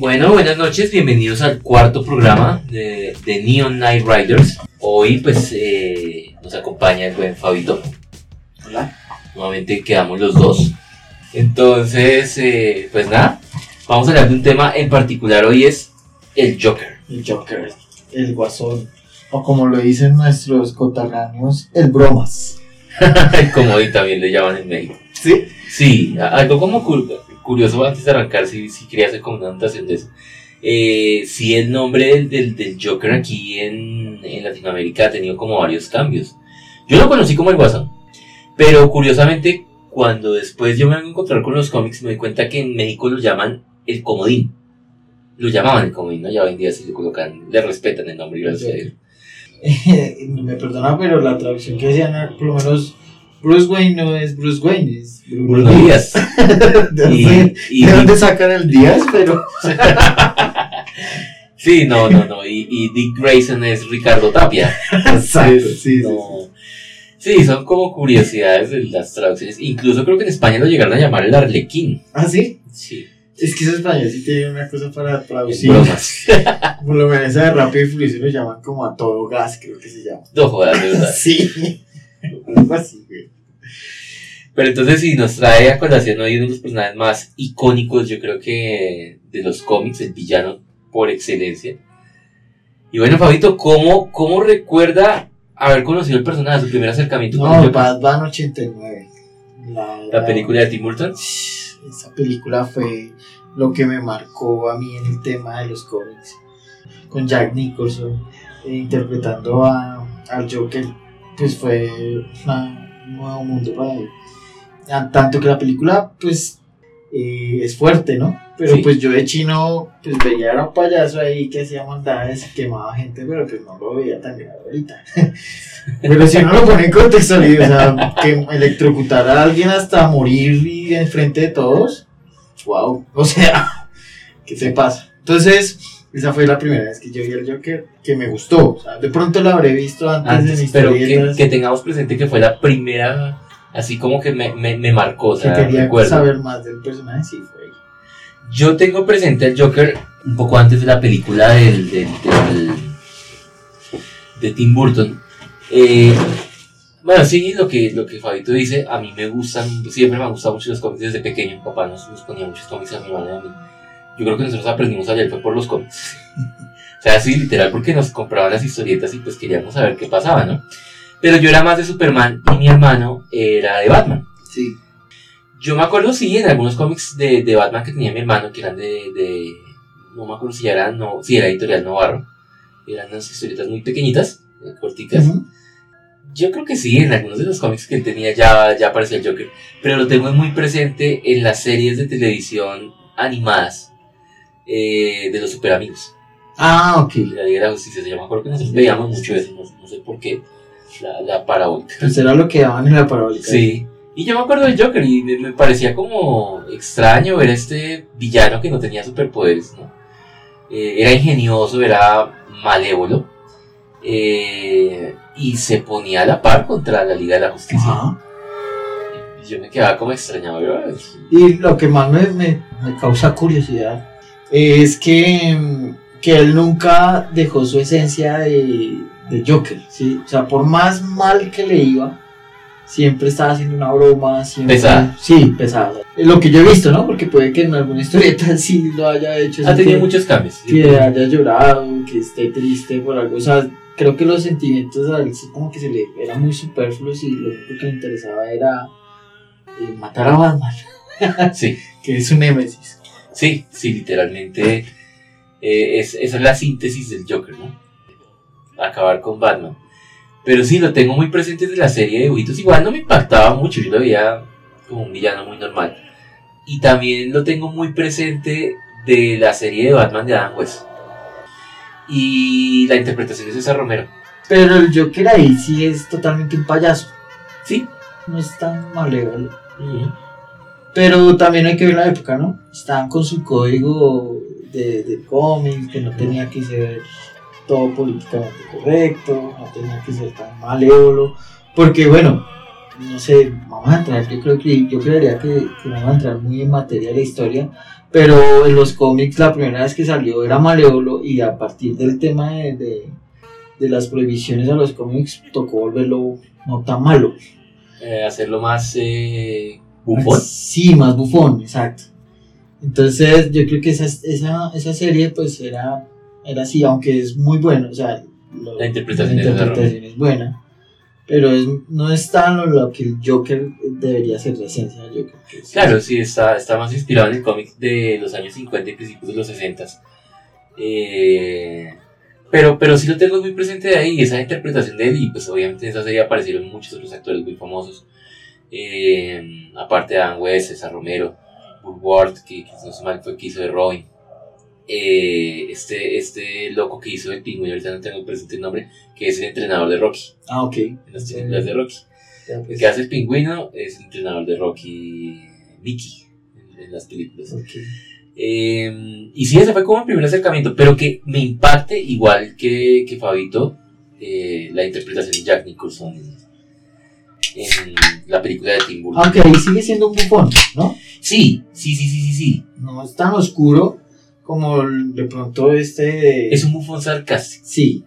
Bueno, buenas noches, bienvenidos al cuarto programa de, de Neon Night Riders. Hoy pues eh, nos acompaña el buen Fabito. Hola. Nuevamente quedamos los dos. Entonces, eh, pues nada, vamos a hablar de un tema en particular hoy es el Joker. El Joker, el Guasón. O como lo dicen nuestros coterráneos, el Bromas. Como hoy también le llaman en México. ¿Sí? Algo como cu- curioso antes de arrancar, si, si quería hacer como una anotación de eso. Eh, sí, el nombre del, del, del Joker aquí en, en Latinoamérica ha tenido como varios cambios. Yo lo conocí como el Guasón, pero curiosamente, cuando después yo me vengo a encontrar con los cómics, me doy cuenta que en México lo llaman el Comodín. Lo llamaban el Comodín, ¿no? Ya hoy en día sí le colocan, le respetan el nombre, gracias a Dios. me perdona, pero la traducción que hacían, por lo menos, Bruce Wayne no es Bruce Wayne, es Bruno, Bruno Díaz. ¿De dónde, Y, y- de dónde sacan el Díaz? Pero. Sí, no, no, no. Y, y Dick Grayson es Ricardo Tapia. Exacto, sí, sí. Sí, son como curiosidades de las traducciones. Incluso creo que en España lo llegaron a llamar el Arlequín. ¿Ah, sí? Sí. Es que esos españoles sí tienen una cosa para traducir. bromas. Por lo menos esa de Rápido y Furioso lo llaman como a todo gas, creo que se llama. No jodas, de verdad. Sí. Algo así, güey. Pero entonces sí, nos trae a colación hoy uno de los personajes más icónicos, yo creo que de los cómics, el villano por excelencia. Y bueno, Fabito, ¿cómo, cómo recuerda haber conocido el personaje, su primer acercamiento con el No, Joker? Batman 89. La, La película de Tim Burton. Esa película fue lo que me marcó a mí en el tema de los cómics. Con Jack Nicholson eh, interpretando a, al Joker, pues fue una- un nuevo mundo para mí. Tanto que la película, pues, eh, es fuerte, ¿no? Pero Sí. pues yo de chino, pues veía a un payaso ahí que hacía maldades y quemaba gente, pero pues no lo veía tan grave ahorita. pero si uno lo pone en contexto, o sea, que electrocutar a alguien hasta morir y enfrente de todos, wow, o sea, ¿qué te pasa? Entonces, esa fue la primera vez que yo vi al Joker que me gustó. O sea, de pronto lo habré visto antes, en Antes, pero que, que tengamos presente que fue la primera, así como que me, me, me marcó, o que sea, quería recuerdo. saber más del personaje, sí, fue ahí. Yo tengo presente al Joker un poco antes de la película del, del- del- de Tim Burton. Eh, bueno, sí, lo que, lo que Fabito dice, a mí me gustan, siempre me han gustado mucho los cómics desde pequeño. Mi papá nos, nos ponía muchos cómics a mi hermano y a mí. Yo creo que nosotros aprendimos a leer fue por los cómics. o sea, sí, literal, porque nos compraban las historietas y pues queríamos saber qué pasaba, ¿no? Pero yo era más de Superman y mi hermano era de Batman. Sí. Yo me acuerdo, sí, en algunos cómics de, de Batman que tenía mi hermano, que eran de, de- No me acuerdo si eran. No, sí, era editorial Novarro. Eran unas historietas muy pequeñitas, eh, corticas. Ujú. Yo creo que sí, en algunos de los cómics que él tenía ya, ya aparecía el Joker. Pero lo tengo muy presente en las series de televisión animadas eh, de los super amigos. Ah, ok. La Liga de la Justicia llama. Me acuerdo que nosotros veíamos mucho eso, no, no sé por qué. La, la parabólica. Pues era lo que daban en la parabólica. Sí. Y yo me acuerdo del Joker y me, parecía como extraño ver a este villano que no tenía superpoderes, ¿no? Eh, era ingenioso, era malévolo. eh, y se ponía a la par contra la Liga de la Justicia. Ajá. Y yo me quedaba como extrañado. ¿verdad? Y lo que más me, me- me causa curiosidad es que, que él nunca dejó su esencia de, de Joker, ¿sí? O sea, por más mal que le iba, siempre estaba haciendo una broma, siempre... Pesada. Sí, pesada. Es Lo que yo he visto, ¿no? Porque puede que en alguna historieta sí lo haya hecho. Ha tenido que- muchos cambios. sí. Que haya llorado, que esté triste por algo. O sea, creo que los sentimientos a él como que se le eran muy superfluos y lo único que le interesaba era eh, matar a Batman, Sí, que es su némesis. sí, sí, literalmente. eh, es, esa es la síntesis del Joker, ¿no? Acabar con Batman. Pero sí, lo tengo muy presente de la serie de dibujitos. Igual no me impactaba mucho, yo lo veía como un villano muy normal. Y también lo tengo muy presente de la serie de Batman de Adam West. Y la interpretación de César Romero. Pero el Joker ahí sí es totalmente un payaso, Sí. no es tan malévolo. Pero también hay que ver la época, ¿no? Estaban con su código de, de cómic, que no tenía que ser todo políticamente correcto, no tenía que ser tan malévolo, porque bueno, no sé, vamos a entrar, yo creo que yo creería que, que vamos a entrar muy en materia de la historia, Pero en los cómics la primera vez que salió era Malévolo y a partir del tema de, de, de las prohibiciones a los cómics tocó volverlo no tan malo. Eh, hacerlo más eh, bufón. Sí, más bufón, exacto. Entonces yo creo que esa, esa, esa serie pues era, era así, aunque es muy bueno, o sea, lo- La interpretación la es de interpretación es buena. Pero es, no es tan lo, lo que el Joker debería ser la esencia del Joker. es- Claro, sí, está, está más inspirado en el cómic de los años 50 y principios de los 60. Eh, pero, pero sí lo tengo muy presente de ahí, esa interpretación de él, y pues obviamente en esa serie aparecieron muchos otros actores muy famosos. Eh, aparte de Adam West, César Romero, Burr Ward, que, que no sé mal fue el que hizo de Robin. Eh, este, este loco que hizo el pingüino, ahorita no tengo presente el nombre, que es el entrenador de Rocky, Ah, ok. en las películas de Rocky. Ya, El pues, que hace el pingüino es el entrenador de Rocky, Mickey, en, en las películas. Eh, y sí, ese fue como el primer acercamiento, pero que me impacte igual que, que Fabito, eh, la interpretación de Jack Nicholson en, en la película de Tim Burton. Aunque ahí sigue siendo un bufón, ¿no? Sí, sí, sí, sí, sí, sí. No es tan oscuro como de pronto este. Es un bufón sarcástico. Sí.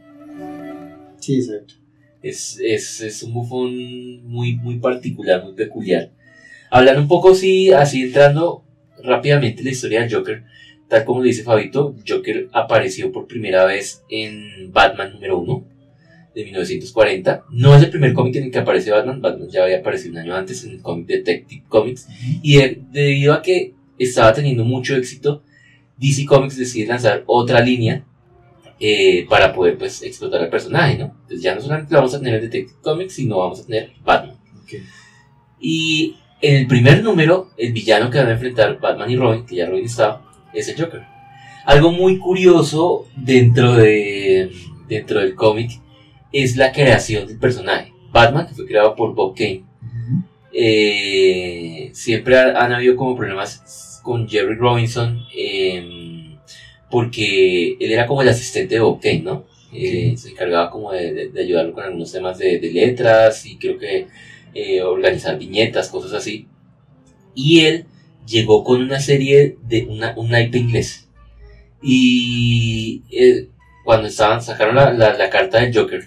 Sí, exacto. Es, es, es un bufón muy, muy particular, muy peculiar. Hablando un poco, sí, así entrando rápidamente en la historia del Joker, tal como lo dice Fabito, Joker apareció por primera vez en Batman número 1 de 1940. No es el primer cómic en el que aparece Batman, Batman ya había aparecido un año antes en el cómic Detective Comics, y de- debido a que estaba teniendo mucho éxito, DC Comics decide lanzar otra línea eh, para poder pues explotar al personaje, ¿no? Entonces ya no solamente vamos a tener el Detective Comics, sino vamos a tener Batman. Ok. Y en el primer número, el villano que van a enfrentar Batman y Robin, que ya Robin estaba, es el Joker. Algo muy curioso dentro, de, dentro del cómic es la creación del personaje. Batman, que fue creado por Bob Kane, eh, siempre ha- han habido como problemas con Jerry Robinson eh, porque él era como el asistente de Bob Kane, ¿no? Eh, se encargaba como de, de- de ayudarlo con algunos temas de, de letras y creo que eh, organizar viñetas, cosas así. Y él llegó con una serie de una, un naipe inglés. Y eh, cuando estaban, sacaron la, la, la carta del Joker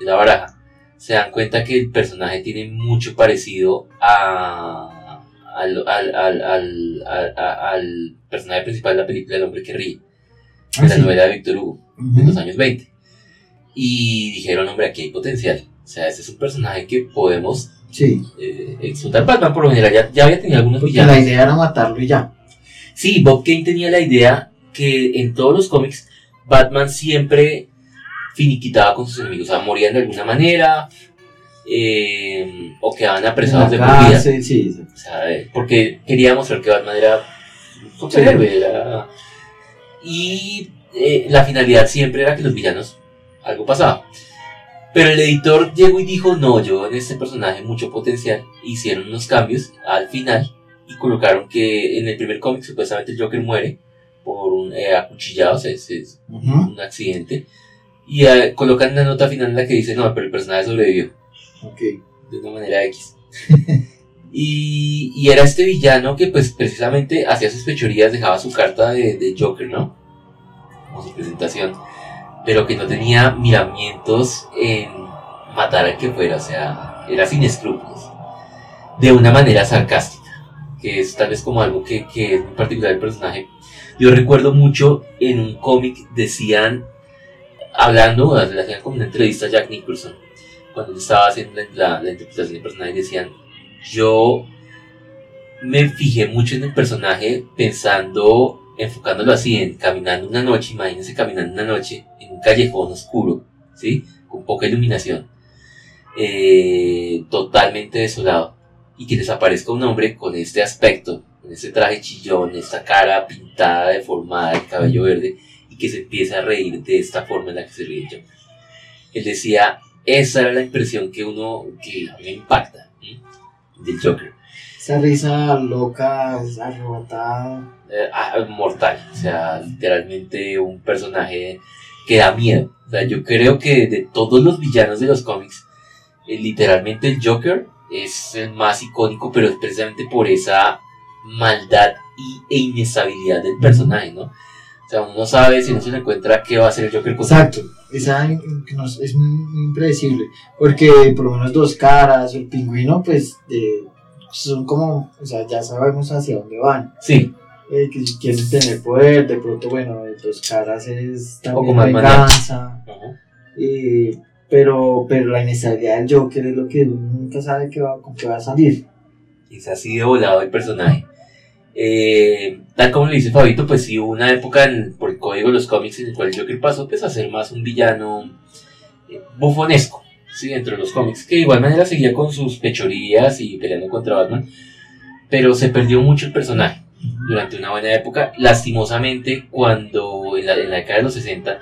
de la baraja, se dan cuenta que el personaje tiene mucho parecido a, al, al, al, al, personaje principal de la película El hombre que ríe, Ah, de la sí. novela de Víctor Hugo, de Ujú. los años 20. Y dijeron, hombre, aquí hay potencial. O sea, este es un personaje que podemos Sí. eh, explotar. Batman por lo general ya, ya había tenido algunos Porque villanos. la idea era matarlo y ya. Sí, Bob Kane tenía la idea que en todos los cómics Batman siempre finiquitaba con sus enemigos, o sea, morían de alguna manera eh, o quedaban apresados de por vida. sí, eh, porque quería mostrar que Batman era un superhéroe. era- Y eh, la finalidad siempre era que los villanos algo pasaba. Pero el editor llegó y dijo, no, yo en este personaje mucho potencial. Hicieron unos cambios al final y colocaron que en el primer cómic supuestamente el Joker muere por un eh, acuchillado, o sea, es, un accidente. Y eh, colocan una nota final en la que dice, no, pero el personaje sobrevivió De una manera X. y, y era este villano que pues precisamente hacía sus fechorías, dejaba su carta de, de Joker, ¿no? Como su presentación. Pero que no tenía miramientos en matar al que fuera, o sea, era sin escrúpulos. De una manera sarcástica. Que es tal vez como algo que, que es muy particular del personaje. Yo recuerdo mucho en un cómic decían, hablando, le hacían como una entrevista a Jack Nicholson cuando él estaba haciendo la, la- interpretación del personaje, decían, yo me fijé mucho en el personaje pensando, enfocándolo así, en caminando una noche, imagínense caminando una noche en un callejón oscuro, ¿sí? Con poca iluminación, eh, totalmente desolado, y que desaparezca un hombre con este aspecto, con este traje chillón, esta cara pintada, deformada, el cabello verde, y que se empiece a reír de esta forma en la que se ríe yo. Él decía, esa era la impresión que uno, que a mí me impacta del Joker. Esa risa loca, arrebatada. Eh, ah, mortal, o sea, literalmente un personaje que da miedo. O sea, yo creo que de todos los villanos de los cómics, eh, literalmente el Joker es el más icónico, pero es precisamente por esa maldad y, e inestabilidad del personaje, ¿no? O sea, uno no sabe si no se le encuentra qué va a hacer el Joker con Exacto, esa que nos- es impredecible, porque por lo menos dos caras, el pingüino, pues de- son como, o sea, ya sabemos hacia dónde van, Sí, eh, que si quieren tener poder, de pronto, bueno, dos caras es también venganza, eh, pero, pero la inestabilidad del Joker es lo que uno nunca sabe que va, con qué va a salir. es así de volado el personaje. Eh, tal como le dice Fabito, pues sí hubo una época por el código de los cómics en el cual Joker pasó pues, a ser más un villano eh, bufonesco, ¿sí? dentro de los cómics, que de igual manera seguía con sus pechorías y peleando contra Batman, pero se perdió mucho el personaje durante una buena época. Lastimosamente, cuando en la, en la década de los 60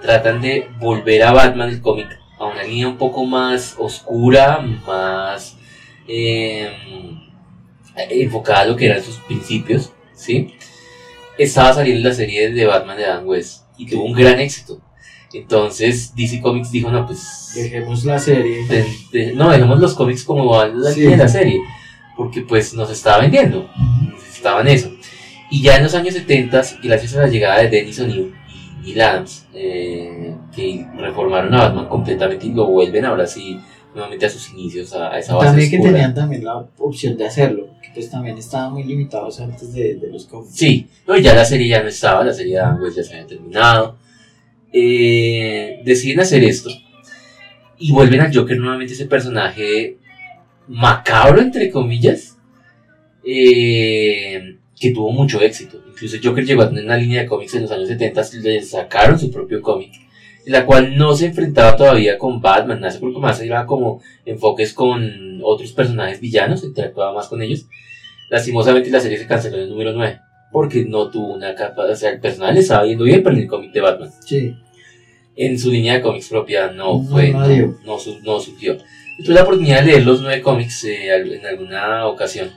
tratan de volver a Batman el cómic a una línea un poco más oscura, más eh, enfocada a lo que eran sus principios, ¿sí? Estaba saliendo la serie de Batman de Adam West y tuvo un gran éxito. Entonces DC Comics dijo, no, pues Dejemos la serie. de- de- no, dejemos los cómics como va la Sí. de la serie, porque pues nos estaba vendiendo, necesitaban eso. Y ya en los años 70, gracias a la llegada de Dennis O'Neill y Neil Adams, eh, que reformaron a Batman completamente y lo vuelven ahora sí nuevamente a sus inicios, a, a esa base También que oscura. tenían también la opción de hacerlo, que pues también estaban muy limitados antes de, los cómics. Sí, no, ya la serie ya no estaba, la serie de Adam West ya se había terminado. Eh, deciden hacer esto y vuelven al Joker nuevamente ese personaje macabro, entre comillas, eh, que tuvo mucho éxito. Incluso Joker llegó a tener una línea de cómics en los años 70, le sacaron su propio cómic, la cual no se enfrentaba todavía con Batman, nace porque más era como enfoques con otros personajes villanos, interactuaba más con ellos. Lastimosamente la serie se canceló en el número 9 porque no tuvo una capa, o sea, el personal le estaba yendo bien, pero en el cómic de Batman. Sí. En su línea de cómics propia no No, fue, no no, no, su- no surgió. Tuve la oportunidad de leer los nueve cómics eh, en alguna ocasión.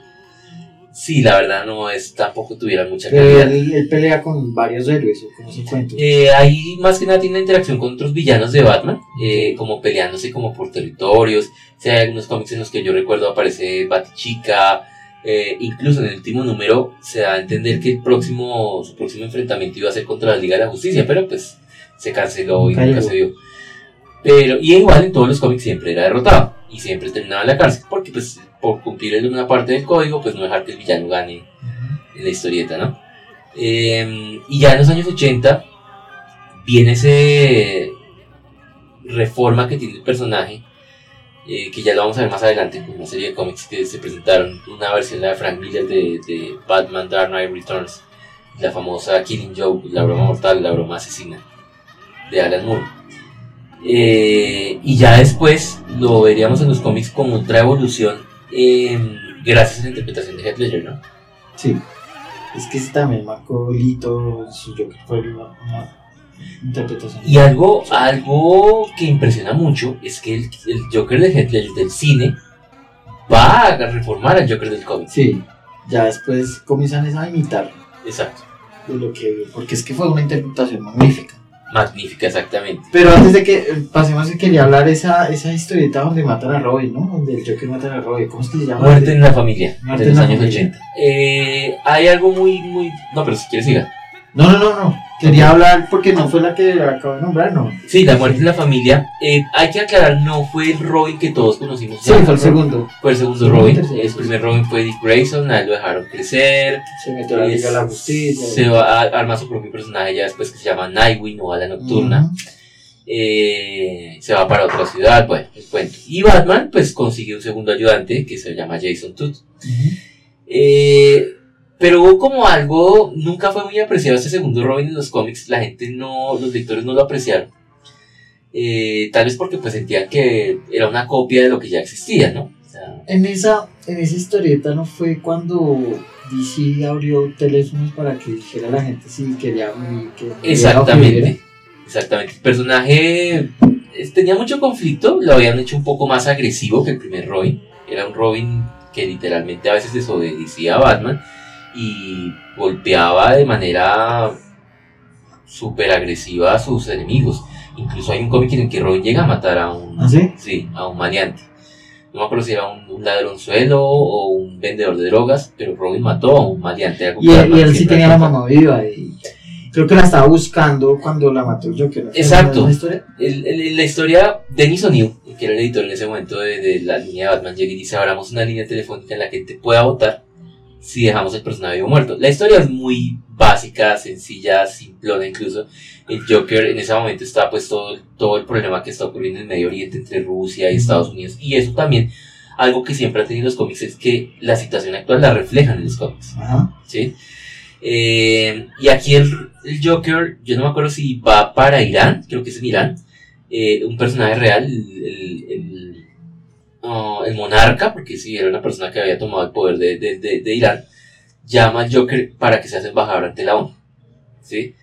Sí, la verdad no es, tampoco tuvieran mucha Pero calidad. él, él pelea con varios héroes, o como se cuenta. Eh, ahí más que nada tiene una interacción con otros villanos de Batman, eh, como peleándose como por territorios. O sea, hay algunos cómics en los que yo recuerdo aparece Batichica. Eh, incluso en el último número se da a entender que el próximo, su próximo enfrentamiento iba a ser contra la Liga de la Justicia, pero pues se canceló y Nunca se dio. Pero, y igual en todos los cómics siempre era derrotado y siempre terminaba en la cárcel, porque pues por cumplir una parte del código, pues no dejar que el villano gane Ujú. en la historieta, ¿no? Eh, y ya en los años 80 viene ese reforma que tiene el personaje, eh, que ya lo vamos a ver más adelante con una serie de cómics que se presentaron, una versión la de Frank Miller de, de Batman Dark Knight Returns, la famosa Killing Joke, la broma mortal, la broma asesina, de Alan Moore. Eh, y ya después lo veríamos en los cómics como otra evolución eh, gracias a la interpretación de Heath Ledger, ¿no? Sí. Es que ese también marcó el hito su Joker fue una, interpretación. Y algo, algo que impresiona mucho es que el, el Joker de Heath Ledger del cine va a reformar al Joker del cómic. Sí. Ya después comienzan a imitar Exacto. de lo que. Porque es que fue una interpretación magnífica. Magnífica, exactamente. Pero antes de que eh, pasemos, quería hablar esa, esa historieta donde matan a Robin, ¿no? Donde el Joker mata a Robin. ¿Cómo es que se llama? Muerte en la familia, Muerte de en los la años familia. 80. Eh, hay algo muy, muy... No, pero si quieres siga. No, no, no, no. Quería hablar porque no fue la que acabo de nombrar, ¿no? Sí, la muerte en la familia. eh, hay que aclarar, no fue el Robin que todos conocimos. Sí, fue el segundo. Fue el segundo Robin. El primer Robin fue Dick Grayson, a él lo dejaron crecer. Se metió a la Liga de la Justicia. Se va a armar su propio personaje ya después que se llama Nightwing o Ala Nocturna. Ujú. eh, se va para otra ciudad, bueno, el cuento. Y Batman pues consigue un segundo ayudante que se llama Jason Todd. Eh, pero hubo como algo, nunca fue muy apreciado ese segundo Robin en los cómics, la gente no, los lectores no lo apreciaron. Eh, tal vez porque pues sentían que era una copia de lo que ya existía, ¿no? O sea, En esa, en esa historieta no fue cuando DC abrió teléfonos para que dijera a la gente si quería que Exactamente. Exactamente. El personaje tenía mucho conflicto, lo habían hecho un poco más agresivo que el primer Robin. Era un Robin que literalmente a veces desobedecía a Batman y golpeaba de manera súper agresiva a sus enemigos. Incluso hay un cómic en el que Robin llega a matar a un, ¿Ah, sí? sí, a un maleante. no me acuerdo si era un, un ladronzuelo o un vendedor de drogas, pero Robin mató a un maleante. a Y él, y él más sí que tenía la mamá viva y creo que la estaba buscando cuando la mató Joker. ¿no? Exacto. ¿No es una historia? El- el- la historia, O'Neill, que era el editor en ese momento de, de la línea de Batman, llega y dice, abramos una línea telefónica en la que te pueda votar si dejamos el personaje vivo muerto. La historia es muy básica, sencilla, simplona incluso. El Joker en ese momento está pues todo, todo el problema que está ocurriendo en Medio Oriente entre Rusia y Estados Unidos. Y eso también, algo que siempre han tenido los cómics es que la situación actual la reflejan en los cómics. Ajá. ¿sí? Eh, y aquí el, el Joker, yo no me acuerdo si va para Irán, creo que es en Irán, eh, un personaje real, el, el, el, el monarca, porque sí, era una persona que había tomado el poder de, de, de, de Irán, llama al Joker para que se haga embajador ante la ONU, ¿sí?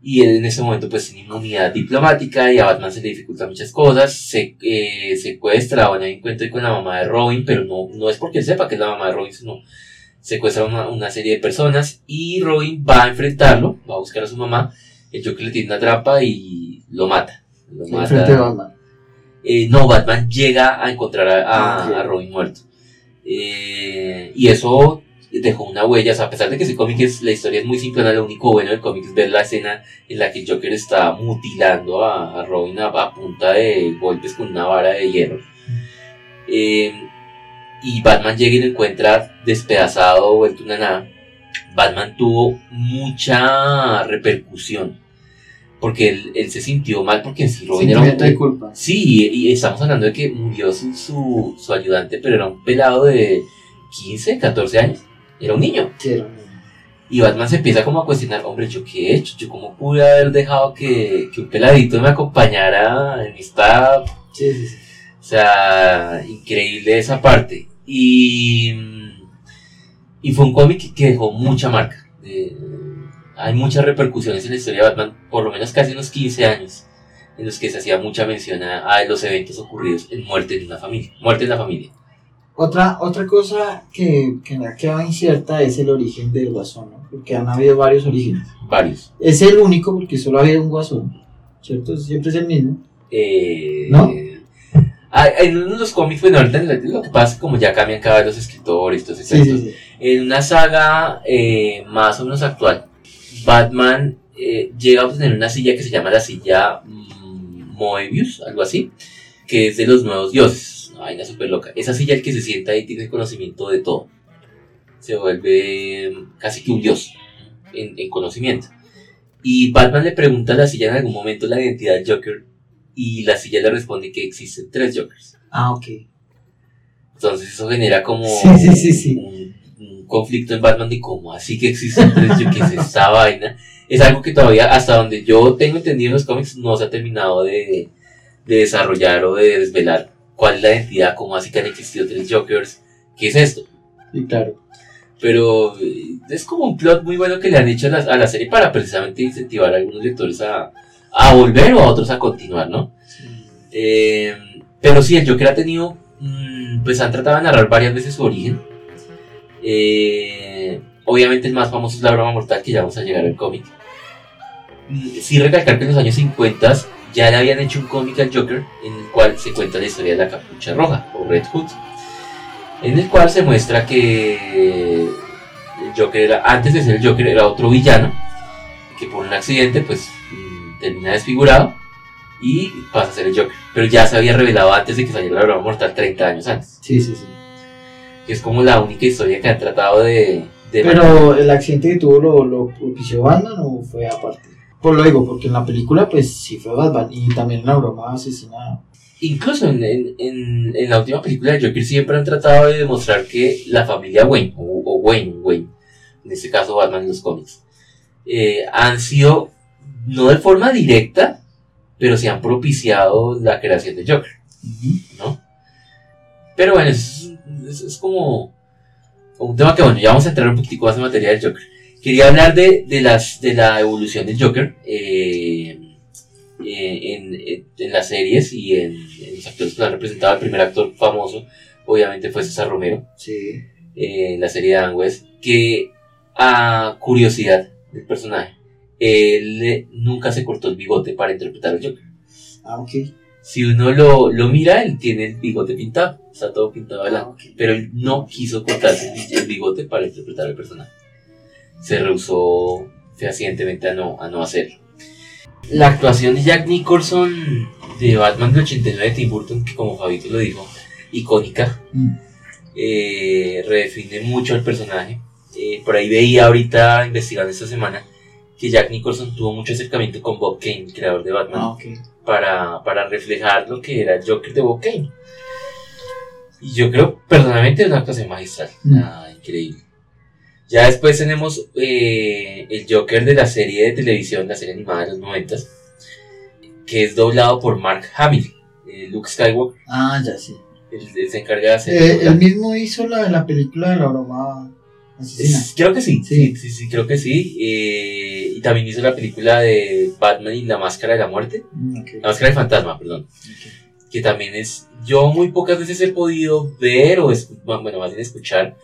Y él en ese momento pues tiene inmunidad diplomática y a Batman se le dificultan muchas cosas, se eh, secuestra o hay encuentro con la mamá de Robin, pero no, no es porque él sepa que es la mamá de Robin, sino secuestra una, una serie de personas y Robin va a enfrentarlo, va a buscar a su mamá, el Joker le tiene una trampa y lo mata. Lo mata. Eh, no, Batman llega a encontrar a, a- Ah, a Robin muerto. Eh, y eso dejó una huella, o sea, a pesar de que ese cómic es, la historia es muy simple, lo único bueno del cómic es ver la escena en la que el Joker está mutilando a, a Robin a, a punta de golpes con una vara de hierro. Eh, y Batman llega y lo encuentra despedazado, vuelto una nada. Batman tuvo mucha repercusión. Porque él, él se sintió mal porque en sí Robin era un, de culpa. Sí, y estamos hablando de que murió su, su, su ayudante, pero era un pelado de 15, 14 años. Era un niño. Sí, era un niño. Y Batman se empieza como a cuestionar, hombre, ¿yo qué he hecho? ¿Yo cómo pude haber dejado que, que un peladito me acompañara en esta... Sí, sí, sí. O sea, increíble esa parte. Y, y fue un cómic que dejó mucha marca. Eh, hay muchas repercusiones en la historia de Batman, por lo menos casi unos 15 años, en los que se hacía mucha mención a, a los eventos ocurridos en muerte en una familia. Muerte en la familia. Otra, otra cosa que, que me ha quedado incierta es el origen del guasón, ¿no? Porque han habido varios orígenes. Varios. Es el único porque solo ha habido un guasón, ¿cierto? Siempre es el mismo. Eh, ¿No? ah, en uno de los cómics, bueno, ahorita lo que pasa es como ya cambian cada vez los escritores, entonces Sí, sí, sí. en una saga eh, más o menos actual, Batman eh, llega a obtener una silla que se llama la silla mm, Moebius, algo así, que es de los nuevos dioses, una vaina súper loca. Esa silla el que se sienta ahí tiene conocimiento de todo. Se vuelve mm, casi que un dios en, en conocimiento. Y Batman le pregunta a la silla en algún momento la identidad del Joker y la silla le responde que existen tres Jokers. Ah, ok. Entonces eso genera como Sí, sí, sí, un conflicto en Batman de cómo así que existen tres Jokers, esta vaina. Es algo que todavía, hasta donde yo tengo entendido en los cómics, no se ha terminado de, de desarrollar o de desvelar cuál es la identidad, cómo así que han existido tres Jokers, qué es esto. Sí, claro. Pero eh, es como un plot muy bueno que le han hecho a la, a la serie para precisamente incentivar a algunos lectores a, a volver o a otros a continuar, ¿no? Eh, pero sí, el Joker ha tenido, mm, pues han tratado de narrar varias veces su origen. Eh, obviamente el más famoso es la broma mortal, que ya vamos a llegar al cómic. Mm, Sí recalcar que en los años 50 ya le habían hecho un cómic al Joker en el cual se cuenta la historia de la capucha roja o Red Hood. En el cual se muestra que el Joker era, antes de ser el Joker, era otro villano que por un accidente pues mm, termina desfigurado y pasa a ser el Joker. Pero ya se había revelado antes de que saliera la broma mortal 30 años antes. Sí, sí, sí. Que es como la única historia que han tratado de... de Pero el accidente que tuvo lo, lo propició Batman o fue aparte. Pues lo digo, porque en la película, pues sí fue Batman. Y también en la broma asesinada. Incluso en, en, en, en la última película de Joker siempre han tratado de demostrar que la familia Wayne, o, o Wayne, Wayne, en este caso Batman en los cómics, eh, han sido, no de forma directa, pero sí han propiciado la creación de Joker, ¿no? Pero bueno, es, es, es como, como un tema que, bueno, ya vamos a entrar un poquitico más en materia del Joker. Quería hablar de, de, las, de la evolución del Joker. Eh, eh, en, en, en las series y en, en los actores que lo han representado. El primer actor famoso, obviamente, fue César Romero, Sí. eh, en la serie de Dan West, que a curiosidad del personaje, él nunca se cortó el bigote para interpretar al Joker. Ah, ok. Si uno lo, lo mira, él tiene el bigote pintado, está todo pintado de Ah. Pero él no quiso cortarse el bigote para interpretar al personaje. Se rehusó fehacientemente a no, a no hacerlo. La actuación de Jack Nicholson de Batman del 89 de Tim Burton, que como Fabito lo dijo, icónica, Mm. eh, redefine mucho al personaje. Eh, por ahí veía ahorita, investigando esta semana, que Jack Nicholson tuvo mucho acercamiento con Bob Kane, creador de Batman Ah. Para, para reflejar lo que era el Joker de Bob Kane. Y yo creo, personalmente, es una actuación magistral. Mm. Ah, increíble. Ya después tenemos eh, el Joker de la serie de televisión, la serie animada de los 90, que es doblado por Mark Hamill, eh, Luke Skywalker. Ah, ya sí. Él, él se encarga de hacer. el Eh, él mismo hizo la de la película de la broma asesina. Creo que sí, Sí. sí, sí, creo que sí. Eh, y también hizo la película de Batman y la Máscara de la Muerte. Mm, La Máscara del Fantasma, perdón. que también es, yo muy pocas veces he podido ver o, bueno, más bien escuchar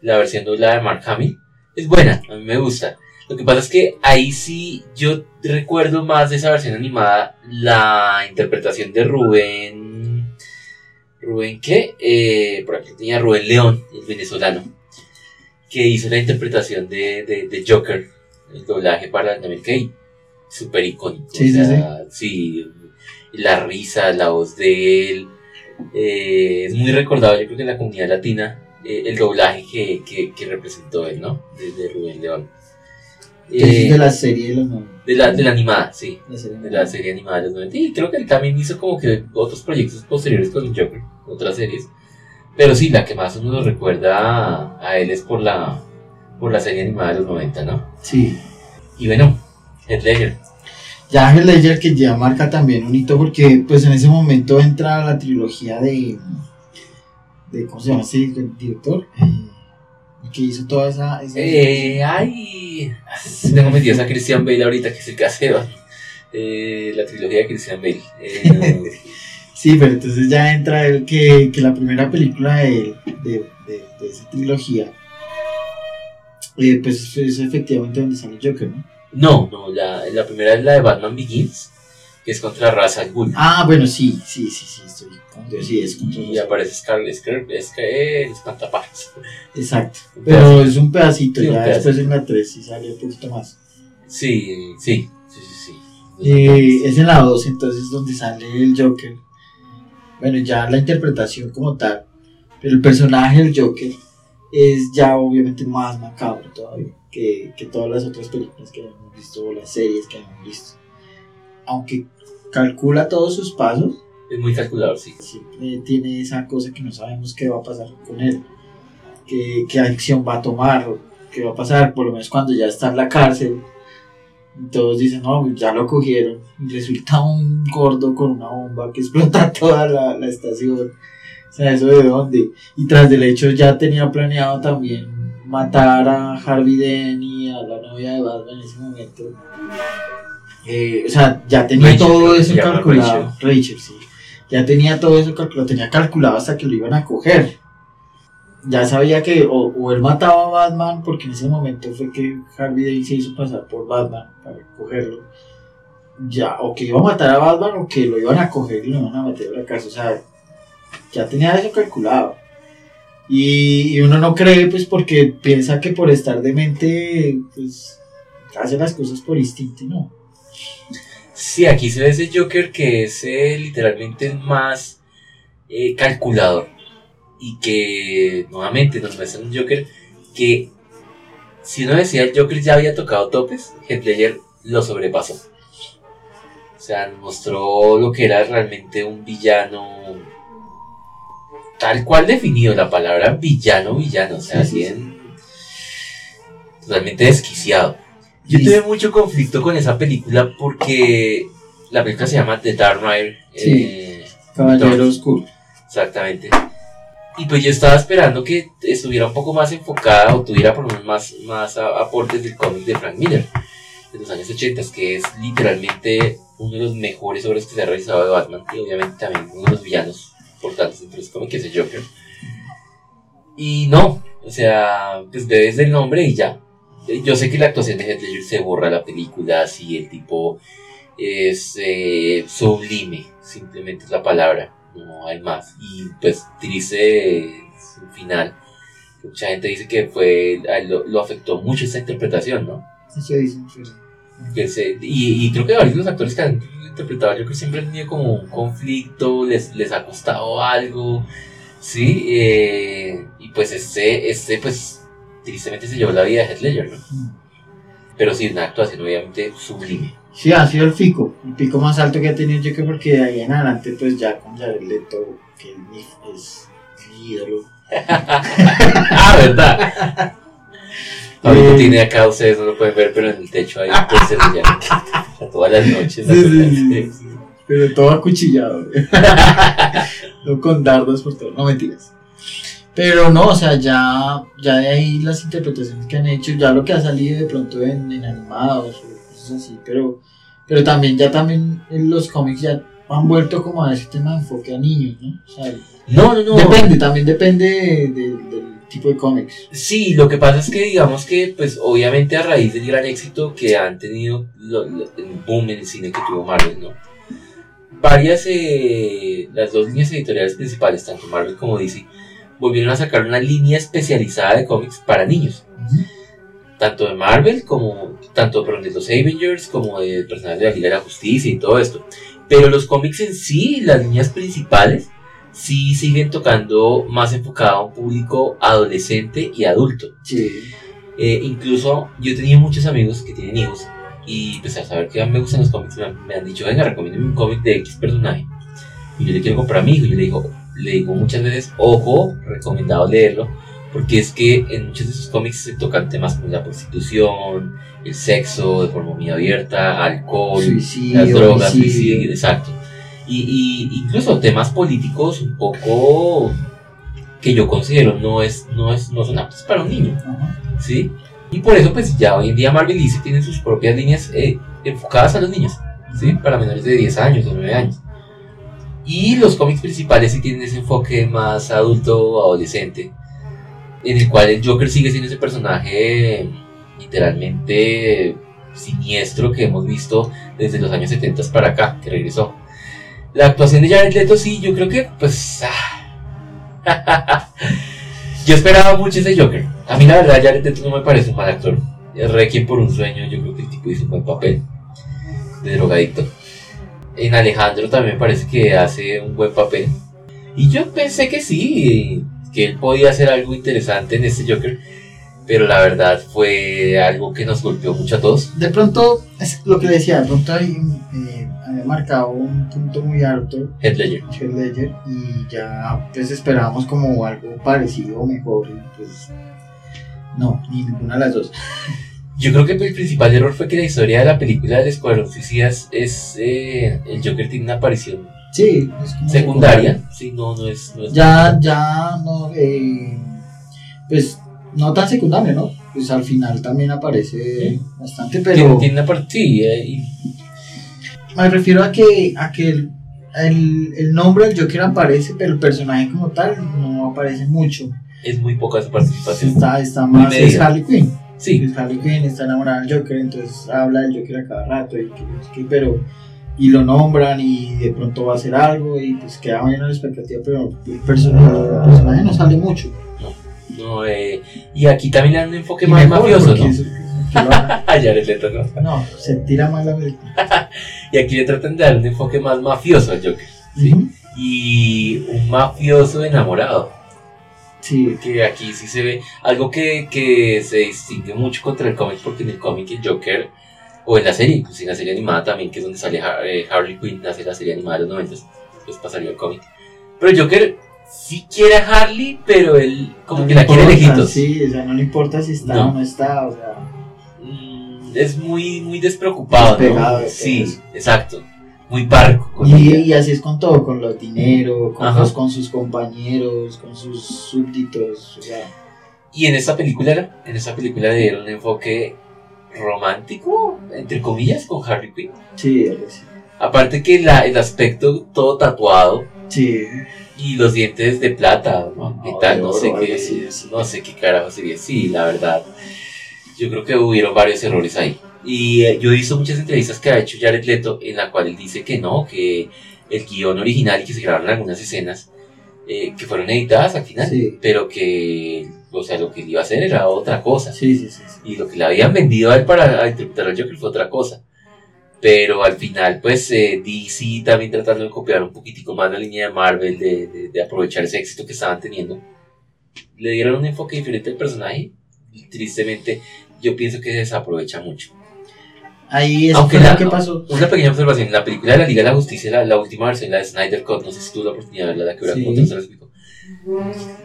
la versión doblada de Mark Hamill. Es buena, a mí me gusta. Lo que pasa es que ahí sí yo recuerdo más de esa versión animada la interpretación de Rubén. ¿Rubén qué? Eh, por aquí tenía Rubén León, el venezolano, que hizo la interpretación de, de, de Joker, el doblaje para Latinoamérica y súper icónico. Sí, o sí, sea, sí, la risa, la voz de él. eh, es muy recordado, yo creo que en la comunidad latina, eh, el doblaje que, que, que representó él, ¿no? De, de Rubén León. Ese Eh, de la serie de los 90. de la, de la animada, sí. La serie De la serie animada de los 90. Y creo que él también hizo como que otros proyectos posteriores con el Joker, otras series. Pero sí, la que más uno lo recuerda a, a él es por la, por la serie animada de los 90, ¿no? Sí. Y bueno, Heath Ledger. Ya Heath Ledger que ya marca también un hito porque pues en ese momento entra la trilogía de, de ¿cómo se llama ese director? Eh, el que hizo toda esa... esa- Eh, ay, tengo metido a Christian Bale ahorita, que es el que hace eh, la trilogía de Christian Bale. Eh, Sí, pero entonces ya entra el que, que la primera película de, de, de, de esa trilogía eh, pues es efectivamente donde sale Joker, ¿no? no, no, la, la primera es la de Batman Begins, que es contra Ra's al Ghul. Ah, bueno, sí, sí, sí, sí, estoy con Dios, sí, es contra y aparece Scarlet, Scarlet, es que el espantapájaros. Exacto, Un pero es un pedacito, Sí, un ya pedacito. después en la 3 sí sale un poquito más. Sí, sí, sí, sí, sí. Eh, es en la 2 entonces donde sale el Joker. Bueno, ya la interpretación como tal, pero el personaje del Joker es ya obviamente más macabro todavía que, que todas las otras películas que hemos visto o las series que hemos visto. Aunque calcula todos sus pasos, Es muy calculador, sí. siempre tiene esa cosa que no sabemos qué va a pasar con él, qué, qué acción va a tomar, qué va a pasar, por lo menos cuando ya está en la cárcel. Todos dicen, no, ya lo cogieron. Y resulta un gordo con una bomba que explota toda la, la estación. O sea, ¿eso de dónde? Y tras del hecho ya tenía planeado también matar a Harvey Dent y a la novia de Batman en ese momento. Eh, o sea, ya tenía Rachel, todo eso calculado. Rachel, sí. Ya tenía todo eso calculado, tenía calculado hasta que lo iban a coger. Ya sabía que o, o él mataba a Batman, porque en ese momento fue que Harvey Dent se hizo pasar por Batman para cogerlo. Ya, o que iba a matar a Batman o que lo iban a coger y lo iban a meter a la cárcel. O sea, ya tenía eso calculado. Y, uno no cree, pues, porque piensa que por estar demente, pues, hace las cosas por instinto no. Sí, aquí se ve ese Joker que es eh, literalmente más eh, calculador. Y que nuevamente nos muestra un Joker que, si uno decía el Joker ya había tocado topes, Heath Ledger lo sobrepasó. O sea, mostró lo que era realmente un villano. Tal cual definido la palabra villano, villano. O sea, Sí, sí, bien. Totalmente desquiciado. Yo tuve mucho conflicto con esa película porque la película se llama The Dark Knight. Sí. eh, Caballero Oscuro. exactamente. Y pues yo estaba esperando que estuviera un poco más enfocada o tuviera por lo menos más, más aportes del cómic de Frank Miller de los años 80, que es literalmente uno de los mejores obras que se ha realizado de Batman y obviamente también uno de los villanos importantes dentro de ese cómic que es el Joker. Y no, o sea, pues bebes del nombre y ya. Yo sé que la actuación de Heath Ledger se borra la película, si el tipo es eh, sublime, simplemente es la palabra, no hay más. Y pues triste su final. Mucha gente dice que fue lo, lo afectó mucho esta interpretación, ¿no? Eso dicen, sí. Que se, y, y creo que varios de los actores que han interpretado, yo creo que siempre han tenido como un conflicto, les, les ha costado algo, ¿sí? Eh, y pues este, este, pues, tristemente se llevó la vida de Heath Ledger, ¿no? Mm. Pero sí, una actuación obviamente sublime. Sí, ha sido el pico, el pico más alto que ha tenido yo creo porque de ahí en adelante pues ya con Jared Leto, que es mi ídolo. ah, ¿verdad? Ahorita Eh. tiene acá, ustedes no lo pueden ver, pero en el techo ahí pues se le llama. O sea, todas las noches. Sí, sí, sí, sí. Pero todo acuchillado. no con dardos por todo. No mentiras. Pero no, o sea, ya, ya de ahí las interpretaciones que han hecho, ya lo que ha salido de pronto en, en animados cosas así, pero, pero también ya también los cómics ya han vuelto como a ese tema de enfoque a niños, ¿no? O sea, No, no, no. depende, también depende de- de- del tipo de cómics. Sí, lo que pasa es que digamos que, pues obviamente a raíz del gran éxito que han tenido lo- lo- el boom en el cine que tuvo Marvel, ¿no? Varias, eh, las dos líneas editoriales principales, tanto Marvel como DC, volvieron a sacar una línea especializada de cómics para niños. Tanto de Marvel como, tanto perdón, de los Avengers como de personajes de la Liga de la Justicia y todo esto. Pero los cómics en sí, las líneas principales, sí siguen tocando más enfocado a un público adolescente y adulto. Sí. Eh, incluso yo tenido muchos amigos que tienen hijos y pues al saber que me gustan los cómics me han, me han dicho, venga, recomiéndeme un cómic de X personaje. Y yo le quiero comprar a mi hijo y yo le digo, le digo muchas veces, ojo, recomendado leerlo, porque es que en muchos de esos cómics se tocan temas como la prostitución, el sexo de forma muy abierta, alcohol, Suicidio, las drogas, homicidio. suicidio, exacto. Y, y incluso temas políticos un poco que yo considero no es no es no son aptos para un niño. ¿sí? Y por eso pues ya hoy en día Marvel y DC tienen sus propias líneas eh, enfocadas a los niños, ¿sí? Para menores de 10 años o 9 años. Y los cómics principales sí tienen ese enfoque más adulto, adolescente, en el cual el Joker sigue siendo ese personaje literalmente siniestro que hemos visto desde los años 70 para acá, que regresó. La actuación de Jared Leto, sí, yo creo que, pues. ah. yo esperaba mucho ese Joker. A mí, la verdad, Jared Leto no me parece un mal actor. Requiem por un sueño, yo creo que el tipo hizo un buen papel de drogadicto. En Alejandro también parece que hace un buen papel. Y yo pensé que sí, que él podía hacer algo interesante en este Joker. Pero la verdad fue algo que nos golpeó mucho a todos. De pronto, es lo que decía, de pronto ahí, eh, había marcado un punto muy alto Heath Ledger. Ledger y ya pues esperábamos como algo parecido o mejor y pues no, ni ninguna de las dos. Yo creo que el principal error fue que la historia de la película del Escuadrón Suicidas es. eh, el Joker tiene una aparición Sí, es como secundaria. Sí, no, no es. No es Ya, ya, no, eh, pues no tan secundaria, ¿no? Pues al final también aparece Sí. bastante, pero tiene una parte. Sí, eh, y- me refiero a que, a que el, el, el nombre del Joker aparece, pero el personaje como tal no aparece mucho. es muy poca su participación. Está, está más, es. Harley Quinn. Sí, Pues Harley Quinn está enamorada del Joker, entonces habla del Joker a cada rato, y pero y lo nombran y de pronto va a hacer algo y pues queda bien a la expectativa, pero el personaje, no sale mucho. no, eh, y aquí también le dan un enfoque Y más mafioso, ¿no? eso- Jared Leto, ¿no? No, se tira mal la película. Y aquí le tratan de dar un enfoque más mafioso al Joker. Sí. Y un mafioso enamorado. Sí, que aquí sí se ve algo que, que se distingue mucho contra el cómic porque en el cómic el Joker o en la serie, incluso en la serie animada también que es donde sale eh, Harley Quinn hace la serie animada de los 90 después pasaría al cómic pero el Joker sí quiere a Harley pero él como no que la quiere importa, lejitos Sí, o sea, no le importa si está No. o no está, o sea. Mm, es muy muy despreocupado Despegado ¿no? sí exacto muy parco con Y, y así es con todo, con los dinero, con, los, con sus compañeros, con sus súbditos, o sea. y en esta película en esta película dieron un enfoque romántico entre comillas con Harley Quinn Sí, así. Aparte que la, el aspecto todo tatuado Sí. y los dientes de plata, ¿no? No, ¿Qué tal? No sé qué, así, así. no sé qué carajo sería. Sí, la verdad. Yo creo que hubieron varios errores ahí. Y eh, yo he visto muchas entrevistas que ha hecho Jared Leto en la cual él dice que no, que el guion original y que se grabaron algunas escenas eh, que fueron editadas al final, Sí. pero que, o sea, lo que iba a hacer era otra cosa. Sí, sí, sí. sí. Y lo que le habían vendido a él para interpretar al Joker fue otra cosa. Pero al final, pues eh, DC también tratando de copiar un poquitico más la línea de Marvel, de, de- de aprovechar ese éxito que estaban teniendo, le dieron un enfoque diferente al personaje. Y tristemente, yo pienso que se desaprovecha mucho. Ahí es Aunque la- que pasó. Una pequeña observación: la película de la Liga de la Justicia, la, la última versión, la de Snyder Cut, no sé si tuvo la oportunidad de verla, la que hubiera Sí. te lo explico.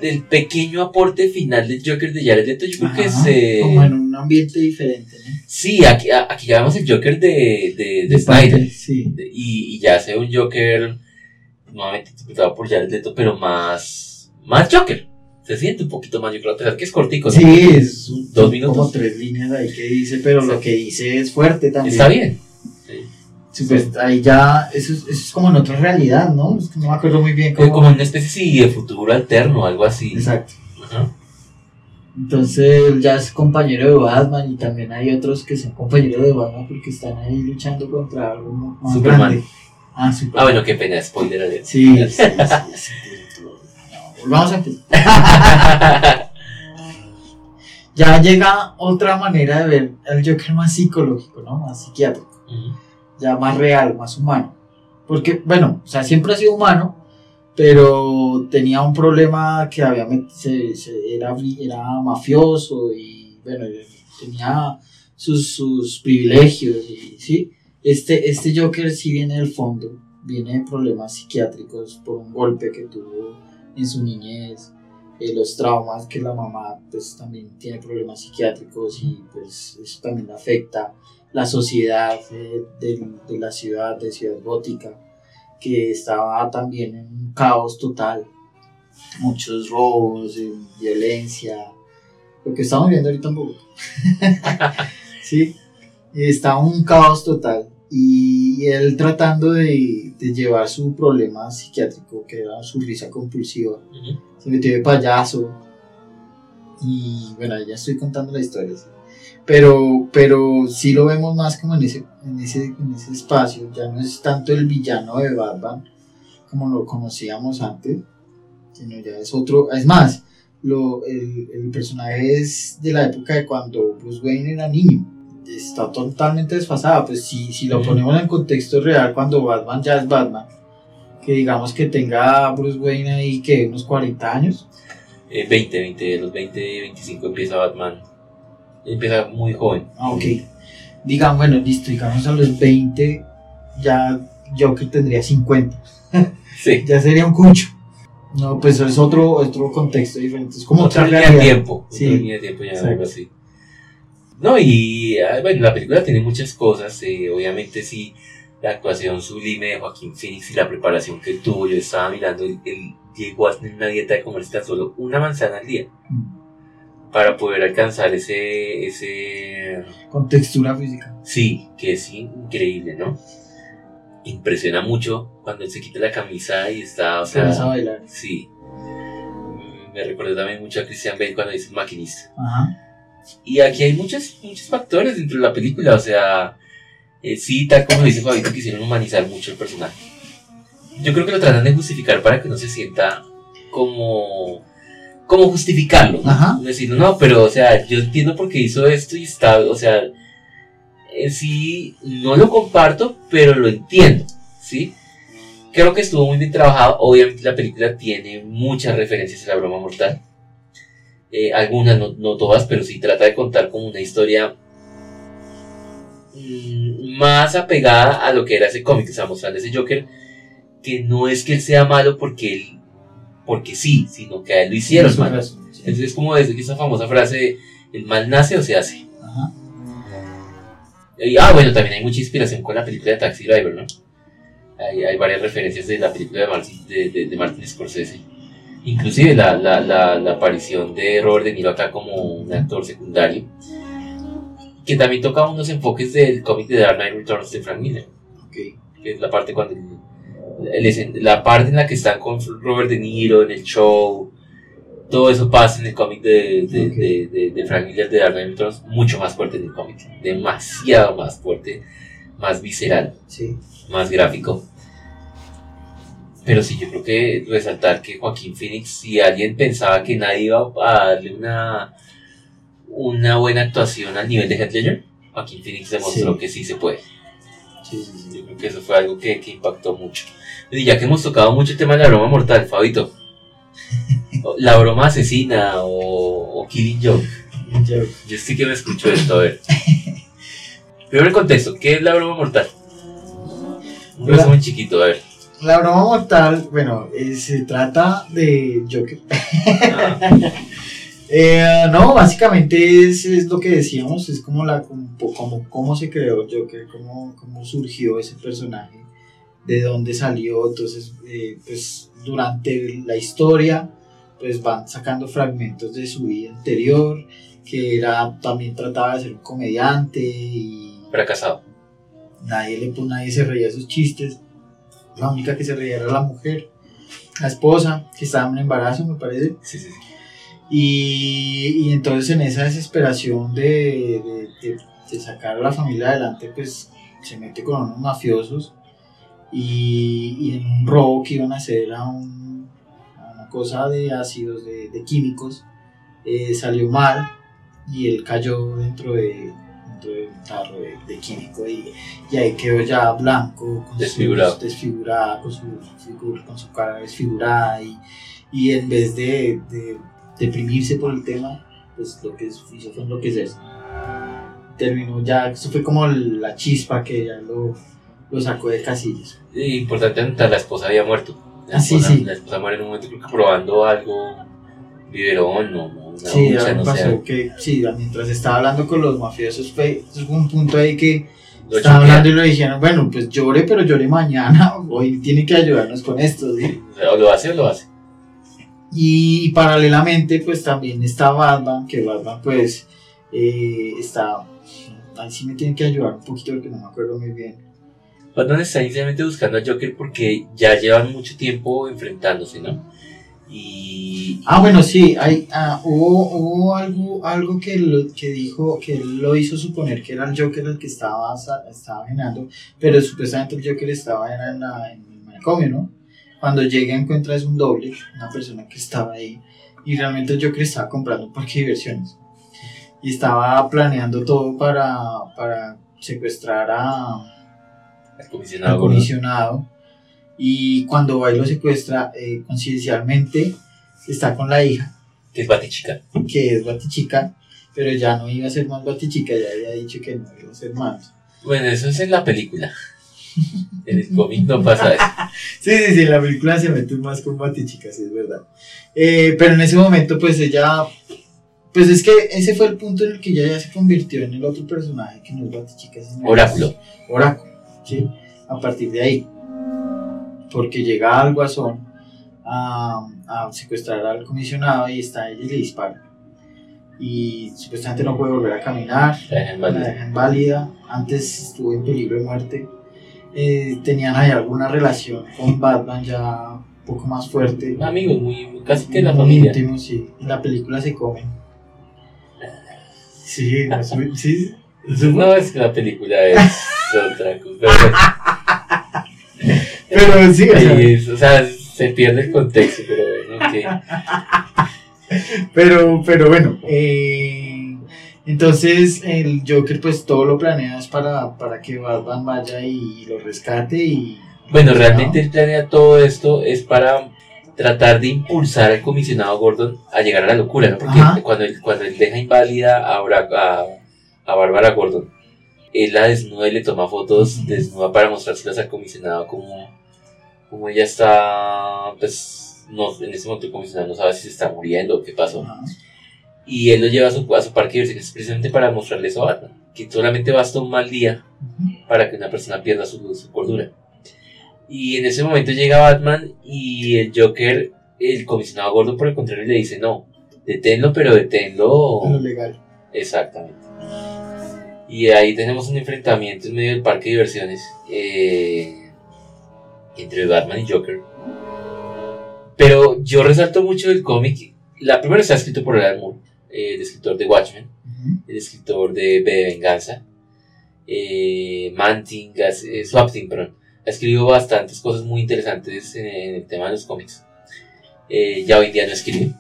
Del pequeño aporte final del Joker de Jared Leto, yo creo que se. Como en un ambiente diferente, ¿no? Sí, aquí, aquí ya vemos el Joker de, de, de Snyder. Sí. Y, y ya sea un Joker nuevamente interpretado por Jared Leto, pero más, más Joker. Se siente un poquito más, yo creo, a pesar que es cortico. ¿no? Sí, es un- Dos minutos. como tres líneas ahí que dice, pero lo que dice es fuerte también. Está bien. Sí. Pues ahí ya, eso es, eso es como en otra realidad, ¿no? Es que no me acuerdo muy bien Eh, cómo. Como una especie sí, de futuro alterno, algo así. Exacto. Ajá. Entonces él ya es compañero de Batman y también hay otros que son compañeros de Batman porque están ahí luchando contra algo más Superman. grande. Ah, Superman. Ah, bueno, qué pena, spoiler alert. Sí, sí, sí, sí. No, volvamos a empezar. Ya llega otra manera de ver al Joker más psicológico, ¿no? Más psiquiátrico. Ujú. Ya más real, más humano. Porque, bueno, o sea, siempre ha sido humano, pero tenía un problema que había se- se- era, era mafioso y, bueno, tenía sus, sus privilegios, y, ¿sí? Este, este Joker sí viene del fondo, viene de problemas psiquiátricos por un golpe que tuvo en su niñez, eh, los traumas que la mamá pues también tiene problemas psiquiátricos y pues eso también le afecta la sociedad de, de la ciudad, de Ciudad Gótica, que estaba también en un caos total, muchos robos, eh, violencia, lo que estamos viendo ahorita en Bogotá. sí, está un caos total. Y él tratando de, de llevar su problema psiquiátrico, que era su risa compulsiva, se metió de payaso. Y bueno, ya estoy contando la historia. ¿sí? Pero, pero sí lo vemos más como en ese, en, ese, en ese espacio. Ya no es tanto el villano de Batman como lo conocíamos antes, sino ya es otro. Es más, lo, el, el personaje es de la época de cuando Bruce Wayne era niño. Está totalmente desfasada. Pues si, si lo ponemos en contexto real, cuando Batman ya es Batman, que digamos que tenga Bruce Wayne ahí que unos 40 años. Eh, 20, 20, de los 20, 25 empieza Batman. Empieza muy joven. Ah, ok. Digamos, bueno, listo, digamos a los 20, ya yo que tendría 50. Sí. Ya sería un cucho. No, pues es otro, otro contexto diferente. Es como Otra otra línea de tiempo. Sí. Otra línea de tiempo, ya algo así. No, y ah, bueno, la película tiene muchas cosas. eh, obviamente, sí, la actuación sublime de Joaquín Phoenix y la preparación que él tuvo. Yo estaba mirando, él, él llegó a tener una dieta de comerse tan solo una manzana al día Mm. Para poder alcanzar ese. ese Con textura física. Sí, que es increíble, ¿no? Impresiona mucho cuando él se quita la camisa y está, o Se vas a sea, bailar. sí. Mm, Me recordó también mucho a Christian Bale cuando dice maquinista. Ajá. Y aquí hay muchos, muchos factores dentro de la película, o sea, eh, sí, tal como dice Fabito, quisieron humanizar mucho el personaje. Yo creo que lo tratan de justificar para que no se sienta como, como justificarlo. Ajá. Decir, no, pero, o sea, yo entiendo por qué hizo esto y está, o sea, eh, sí, no lo comparto, pero lo entiendo, ¿sí? Creo que estuvo muy bien trabajado. Obviamente la película tiene muchas referencias a la broma mortal. Eh, algunas, no, no todas, pero sí trata de contar como una historia mm, más apegada a lo que era ese cómic, o sea, mostrando ese Joker, que no es que él sea malo porque él, porque sí, sino que a él lo hicieron malo. razón, sí. Entonces es como desde esa famosa frase, el mal nace o se hace. Ajá. Y, ah, bueno, también hay mucha inspiración con la película de Taxi Driver, ¿no? Hay, hay varias referencias de la película de Martin, de, de- de Martin Scorsese. Inclusive la, la, la, la aparición de Robert De Niro acá como un actor secundario. Que también toca unos enfoques del cómic de Dark Knight Returns de Frank Miller. Ok. Que es la parte cuando... el- la parte en la que están con Robert De Niro en el show. todo eso pasa en el cómic de, de, de, de, de Frank Miller de Dark Knight mucho más fuerte en el cómic, demasiado más fuerte, más visceral, Sí. más gráfico. Pero sí, yo creo que resaltar que Joaquín Phoenix, si alguien pensaba que nadie iba a darle una, una buena actuación al nivel de Heath Ledger, Joaquín Phoenix demostró Sí. que sí se puede. Sí. Yo creo que eso fue algo que, que impactó mucho. Y ya que hemos tocado mucho el tema de la broma mortal, Fabito, la broma asesina o, o Killing Joke, Yo- yo sí que me escucho esto, a ver. Primero el contexto, ¿qué es la broma mortal? Un La- resumen chiquito, a ver. La broma mortal, bueno, eh, se trata de Joker. Ah, Eh, no, básicamente es, es lo que decíamos, es como la como, como cómo se creó Joker, cómo, cómo surgió ese personaje, de dónde salió, entonces eh, pues durante la historia pues van sacando fragmentos de su vida anterior, que era también trataba de ser un comediante y fracasado. nadie le pu- nadie se reía de sus chistes, la única que se reía era la mujer, la esposa, que estaba en embarazo me parece. Sí, sí, sí. Y, y entonces en esa desesperación de, de- de- de sacar a la familia adelante, pues se mete con unos mafiosos y, y en un robo que iban a hacer a, un- a una cosa de ácidos, de, de químicos, eh, salió mal y él cayó dentro de, dentro de un tarro de, de químico y, y ahí quedó ya blanco, con su- Desfigurado. desfigurada, con su, con su cara desfigurada y, y en vez de, de deprimirse por el tema, pues lo que hizo fue enloquecerse. Terminó ya, eso fue como la chispa que ya lo, lo sacó de casillas. Y importante la esposa había muerto. La Ah, sí, esposa, sí. La esposa muere en un momento creo que probando algo, biberón o no, una Sí, no pasó que, sí, mientras estaba hablando con los mafiosos, fue, fue un punto ahí que Lo estaba hablando y le dijeron, bueno, pues llore, pero llore mañana, hoy tiene que ayudarnos con esto, ¿sí? O lo hace o lo hace. Y paralelamente, pues también está Batman, que Batman, pues, eh, está. Ahí sí me tiene que ayudar un poquito porque no me acuerdo muy bien. Batman está inicialmente buscando a Joker porque ya llevan mucho tiempo enfrentándose, ¿no? Y. Ah, bueno, sí, hay, ah, hubo, hubo algo, algo que, lo, que dijo, que lo hizo suponer que era el Joker el que estaba, estaba generando, pero supuestamente el Joker estaba en, la, en el manicomio, ¿no? Cuando llega encuentra es un doble, una persona que estaba ahí, y realmente el Joker estaba comprando un parque de diversiones. Y estaba planeando todo para, para secuestrar a, El comisionado Gordon. comisionado y cuando va y lo secuestra eh, conciencialmente está con la hija que es Batichica. que es Batichica pero ya no iba a ser más Batichica ya había dicho que no iba a ser más Bueno, eso es en la película. En el cómic no pasa eso. sí sí sí en la película se mete más con Batichica sí es verdad Eh, pero en ese momento pues ella pues es que ese fue el punto en el que ella ya se convirtió en el otro personaje que no es Batichica sino Oráculo. Oráculo ¿sí? a partir de ahí porque llega al guasón a, a secuestrar al comisionado y está ella y le dispara. Y supuestamente no puede volver a caminar, La dejan válida. deja inválida, antes estuvo en peligro de muerte. Eh, tenían ahí alguna relación con Batman ya un poco más fuerte. Amigos, muy, casi que la muy familia. íntimo, sí. En la película se comen. Sí, no, sí. No es que la película es otra cosa. Pero sí, o sea, es- o sea, se pierde el contexto, pero bueno, ok. Pero, pero bueno, eh, entonces el Joker pues todo lo planea es para, para que Batman vaya y lo rescate y... Bueno, realmente él planea todo esto es para tratar de impulsar al comisionado Gordon a llegar a la locura, ¿no? Porque Ajá. cuando él, cuando él deja inválida a, Bra- a, a Bárbara Gordon, él la desnuda y le toma fotos desnuda para mostrárselas al comisionado como, como ella está, pues, no, en ese momento el comisionado no sabe si se está muriendo o qué pasó. Y él lo lleva a su, a su parque de diversiones precisamente para mostrarle eso a Batman, que solamente basta un mal día para que una persona pierda su, su cordura. Y en ese momento llega Batman y el Joker, el comisionado Gordon por el contrario le dice, no, deténlo, pero deténlo. Lo legal. Exactamente. Y ahí tenemos un enfrentamiento en medio del parque de diversiones eh, entre Batman y Joker. Pero yo resalto mucho del cómic la primera está escrito por Alan Moore, eh, el escritor de Watchmen, el escritor de B de Venganza, eh, Manting, eh, Swapting, perdón. Ha escrito bastantes cosas muy interesantes en, el tema de los cómics. Ya hoy día no escribe.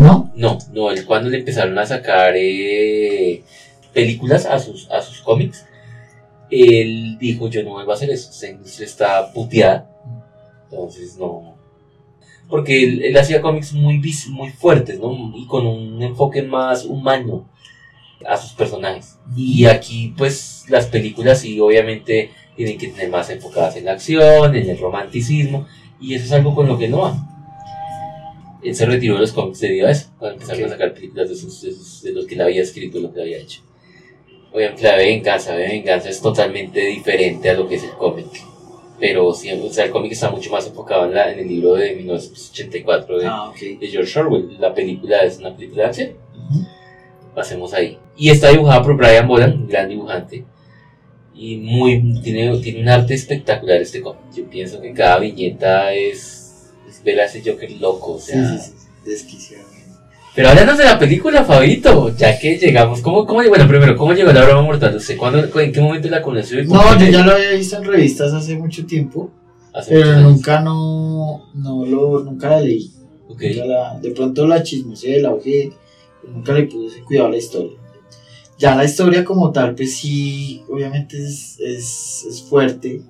¿No? No, no, cuando le empezaron a sacar películas a sus, a sus cómics, él dijo, yo no vuelvo a hacer eso, esta industria está puteada. Entonces no, porque él, hacía cómics muy, muy fuertes, ¿no? Y con un enfoque más humano a sus personajes. Y aquí, pues, las películas sí, obviamente, tienen que tener más enfocadas en la acción, en el romanticismo, y eso es algo con lo que no va. Él se retiró de los cómics debido a eso, cuando empezaron a sacar películas de, sus, de, los que le había escrito, lo que había hecho. Obviamente la venganza, la venganza es totalmente diferente a lo que es el cómic pero sí, o sea, el cómic está mucho más enfocado en, la, en el libro de 1984 de, ah, de George Orwell. La película es una película de acción. Pasemos ahí. Y está dibujada por Brian Boland, un gran dibujante. Y muy, tiene, tiene un arte espectacular este cómic. Yo pienso que cada viñeta es, es ver a ese Joker loco. O sea, sí, sí, sí. Pero háblanos de la película, Fabito, ya que llegamos. ¿Cómo, cómo, bueno, primero, ¿cómo llegó la broma mortal? ¿Usted cuándo, en qué momento la conoció? No, yo ya lo había visto en revistas hace mucho tiempo. pero nunca no, no lo, nunca la leí. Okay. La, de pronto la chismosé, la ojé, nunca le puse cuidado a la historia. Ya la historia como tal, pues sí, obviamente es, es, es fuerte,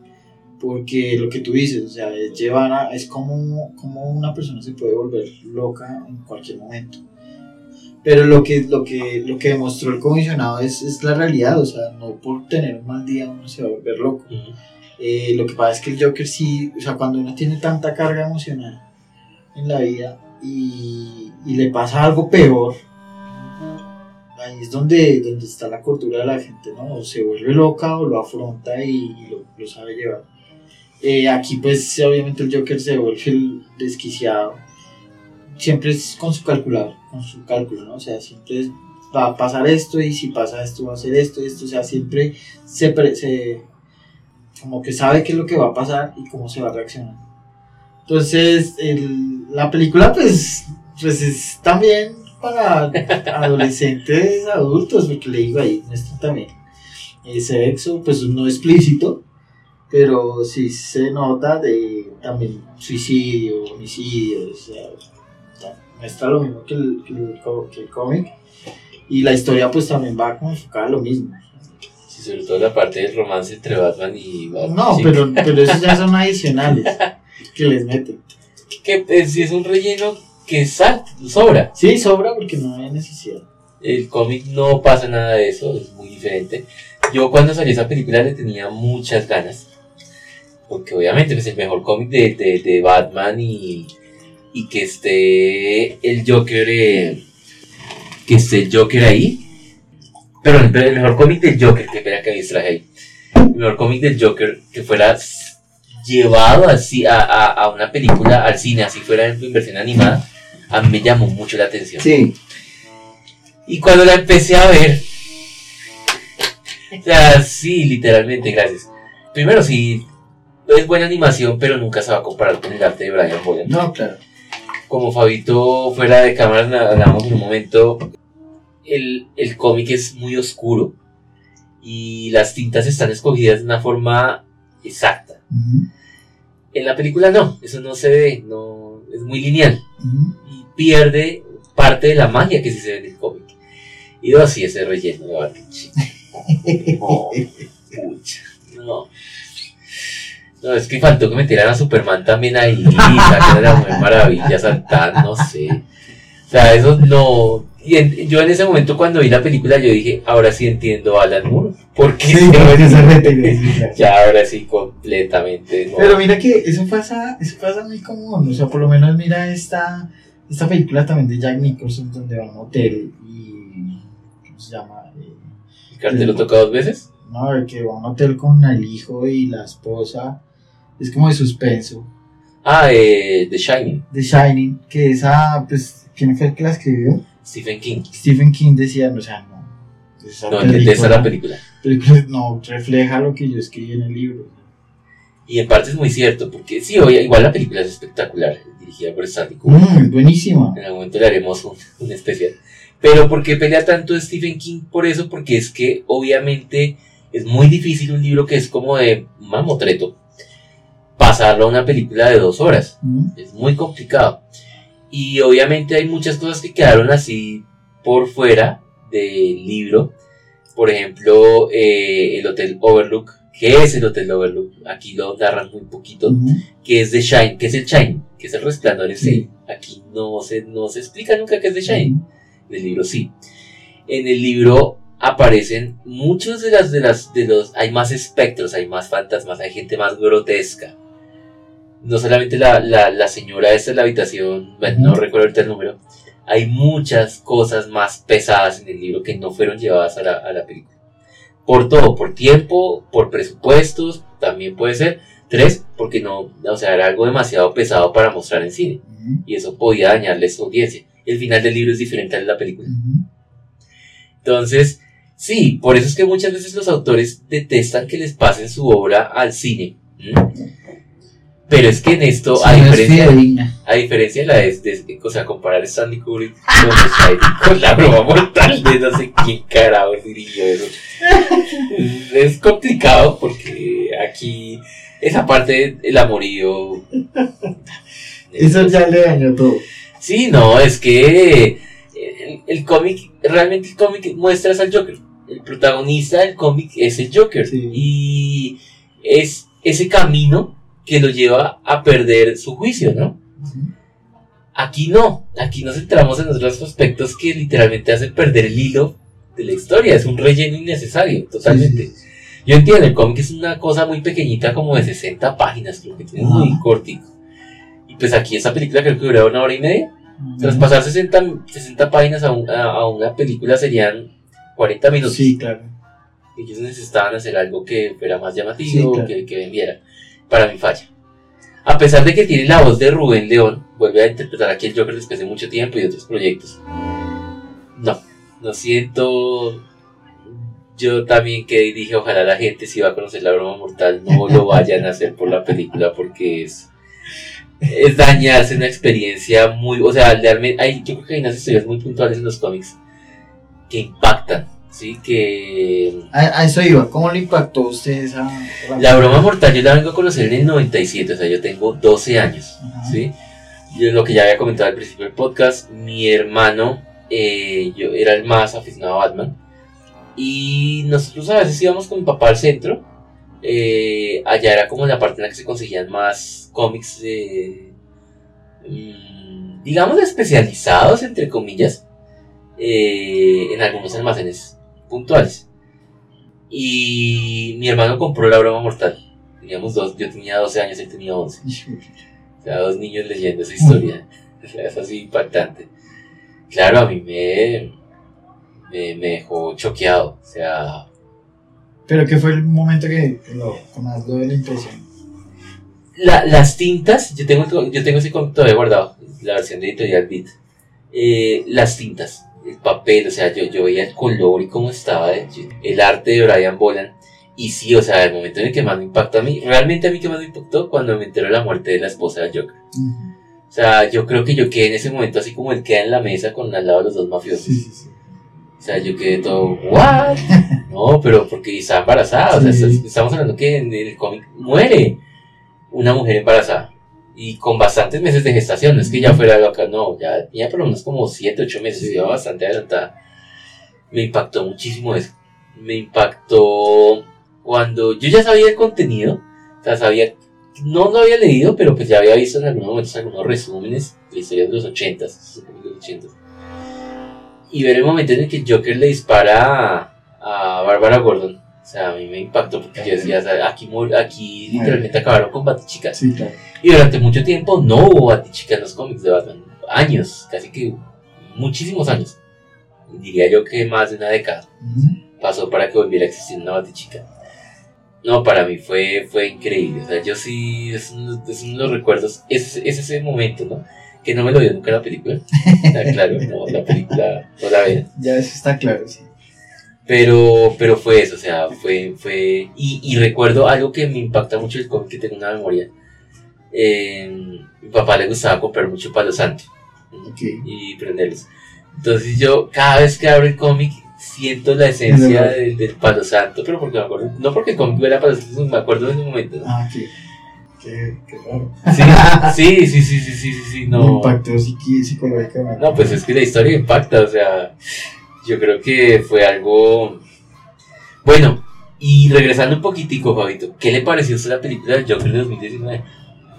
porque lo que tú dices, o sea, es llevar es como, como una persona se puede volver loca en cualquier momento. Pero lo que, lo que, lo que demostró el comisionado es, es la realidad, o sea, no por tener un mal día uno se va a volver loco. Eh, lo que pasa es que el Joker sí, o sea, cuando uno tiene tanta carga emocional en la vida y, y le pasa algo peor, ahí es donde, donde está la cordura de la gente, ¿no? O se vuelve loca o lo afronta y, lo, lo, sabe llevar. Eh, aquí pues obviamente el Joker se vuelve el desquiciado siempre es con su calculador, con su cálculo, ¿no? O sea, siempre va a pasar esto y si pasa esto va a ser esto y esto, o sea, siempre se, se como que sabe qué es lo que va a pasar y cómo se va a reaccionar. Entonces, el, la película pues, pues es también para adolescentes, adultos, porque le digo ahí, muestra también ese sexo, pues no explícito, pero sí se nota de también suicidio, homicidio, o sea, muestra lo mismo que el, que el, cómic. Y la historia pues también va como enfocada a lo mismo. Sí, sobre todo la parte del romance entre Batman y Batman. No, pero, pero esos ya son adicionales que les meten. Que pues, si es un relleno que sal, sobra. Sí, sobra porque no hay necesidad. El cómic no pasa nada de eso, es muy diferente. Yo cuando salió esa película le tenía muchas ganas. Porque obviamente es pues, el mejor cómic de, de, de Batman y, y que esté el Joker, eh, que esté el Joker ahí. Pero el, mejor cómic del Joker, que espera que me distraje ahí. El mejor cómic del Joker que fuera llevado así a, a, una película, al cine, así fuera en versión animada, a mí me llamó mucho la atención. Sí. Y cuando la empecé a ver, o sea, sí, literalmente, gracias. Primero, sí, es buena animación, pero nunca se va a comparar con el arte de Brian Boland. No, claro como Fabito fuera de cámara hablamos en un momento, el, el cómic es muy oscuro y las tintas están escogidas de una forma exacta. En la película no, eso no se ve, no, es muy lineal y pierde parte de la magia que sí se ve en el cómic. Y dos, así ese relleno de Bartichi. no, pucha, no. No, es que faltó que me tiraran a Superman también ahí, de la Mujer Maravilla, saltar, no sé. O sea, eso no. Y yo en ese momento cuando vi la película yo dije, ahora sí entiendo a Alan Moore. Porque sí, ya ahora sí completamente. Pero mira que eso pasa, eso pasa muy común. O sea, por lo menos mira esta, esta película también de Jack Nicholson donde va a un hotel y ¿cómo se llama? ¿El cartel lo toca dos veces? No, el que va a un hotel con el hijo y la esposa es como de suspenso. Ah, eh, The Shining. The Shining, que esa, pues, ¿quién fue el que la escribió? Stephen King. Stephen King decía, o sea, no. Esa no, película, esa es la película. película. No, refleja lo que yo escribí en el libro. Y en parte es muy cierto, porque sí, igual la película es espectacular, dirigida por Stanley Kubrick. Mm, buenísima. En algún momento le haremos un, un especial. Pero ¿por qué pelea tanto Stephen King por eso? Porque es que obviamente es muy difícil un libro que es como de mamotreto pasarlo a una película de dos horas. Mm, Es muy complicado. Y obviamente hay muchas cosas que quedaron así por fuera del libro. Por ejemplo, eh, el Hotel Overlook. ¿Qué es el Hotel Overlook? Aquí lo narran muy poquito. mm, Que es The Shine. ¿Qué es el Shine? Que es el resplandor sí. Aquí no se, no se explica nunca qué es The Shine. mm. En el libro sí. En el libro aparecen muchos de las de las de los hay más espectros, hay más fantasmas, hay gente más grotesca. No solamente la, la, la señora esta en la habitación, bueno, no recuerdo ahorita el número. Hay muchas cosas más pesadas en el libro que no fueron llevadas a la, a la película. Por todo, por tiempo, por presupuestos, también puede ser. Tres, porque no, o sea, era algo demasiado pesado para mostrar en cine. Y eso podía dañarle su audiencia. El final del libro es diferente al de la película. Entonces, sí, por eso es que muchas veces los autores detestan que les pasen su obra al cine. Pero es que en esto, Sí, a, es diferencia, a diferencia de la de, de- o sea, comparar Stanley Kubrick con, con la broma mortal de no sé quién carajo dirigió eso. Es complicado porque aquí esa parte, el amorío. Eso ya le dañó todo. Sí, no, es que el, el cómic, realmente el cómic muestra al Joker. El protagonista del cómic es el Joker. Sí. Y es ese camino que lo lleva a perder su juicio, ¿no? Aquí no, aquí nos centramos en otros aspectos que literalmente hacen perder el hilo de la historia. Es un relleno innecesario, totalmente. Sí, sí, sí. Yo entiendo, el cómic es una cosa muy pequeñita, como de 60 páginas, creo que tiene muy cortico. Y pues aquí esta película creo que dura una hora y media. Traspasar 60, 60 páginas a, un- a- a una película serían 40 minutos. Sí, claro. Ellos necesitaban hacer algo que fuera más llamativo, claro. que, que vendiera. Para mí falla. A pesar de que tiene la voz de Rubén León, vuelve a interpretar aquí el Joker después de mucho tiempo y otros proyectos. No, no siento. Yo también que dije, ojalá la gente si va a conocer la broma mortal no lo vayan a hacer por la película porque es es dañarse una experiencia muy, o sea, realmente hay, yo creo que hay unas historias muy puntuales en los cómics que impactan, sí, que A, a eso iba. ¿Cómo le impactó a usted esa la broma mortal yo la vengo a conocer en el 97, o sea, yo tengo 12 años, Ajá. sí, yo lo que ya había comentado al principio del podcast, mi hermano, eh, yo era el más aficionado a Batman y nosotros a veces íbamos con mi papá al centro eh, allá era como la parte en la que se conseguían más cómics, eh, mm, digamos, especializados, entre comillas, eh, en algunos almacenes puntuales. Y mi hermano compró La Broma Mortal. Teníamos dos, yo tenía 12 años, él tenía 11. O sea, dos niños leyendo esa historia. O sea, es así impactante. Claro, a mí me, me, me dejó choqueado. O sea, Pero ¿qué fue el momento que, lo, más lo dio la impresión? La- las tintas, yo tengo, yo tengo ese todavía guardado, la versión de Editorial Beat. Eh, las tintas, el papel, o sea, yo, yo veía el color y cómo estaba, el, el arte de Brian Boland. Y sí, o sea, el momento en el que más me impactó a mí, realmente a mí que más me impactó cuando me enteré de la muerte de la esposa de Joker. O sea, yo creo que yo quedé en ese momento así como él queda en la mesa con al lado de los dos mafiosos. Sí, sí, sí. O sea, yo quedé todo, ¿what? No, pero porque está embarazada. O sea, estamos hablando que en el cómic muere una mujer embarazada. Y con bastantes meses de gestación. No es que ya fuera loca, no. Ya tenía por lo menos como 7, 8 meses. Sí. Iba bastante adelantada. Me impactó muchísimo eso. Me impactó cuando yo ya sabía el contenido. O sea, sabía. No lo había leído, pero pues ya había visto en algunos momentos algunos resúmenes de historias de los 80s. esos cómics de los 80s y ver el momento en el que Joker le dispara a, a Bárbara Gordon. O sea, a mí me impactó porque yo decía, aquí, aquí literalmente acabaron con Batichica. Sí, claro. Y durante mucho tiempo no hubo Batichica en los cómics de Batman. Años, casi que muchísimos años. Diría yo que más de una década Ujú. pasó para que volviera a existir una Batichica. No, para mí fue, fue increíble. O sea, yo sí, es uno, es uno de los recuerdos, es, es ese momento, ¿no? Que no me lo dio nunca la película. Ah, claro, no, la película no la vean. Ya eso está claro, sí. Pero, pero fue eso, o sea, fue, fue, y, y recuerdo algo que me impacta mucho el cómic, que tengo una memoria eh, mi papá le gustaba comprar mucho palo santo Ok. y prenderlos. Entonces yo cada vez que abro el cómic siento la esencia del, del palo santo, pero porque me acuerdo, no porque el cómic era palo santo, me acuerdo en un momento. ¿no? Ah, qué, qué, qué raro. Sí, sí, sí, sí, sí, sí, sí, sí, Me no. impactó psiqui- psicológicamente. No, pues es que la historia impacta, o sea, yo creo que fue algo... Bueno, y regresando un poquitico, Fabito, ¿qué le pareció a usted la película del Joker de 2019?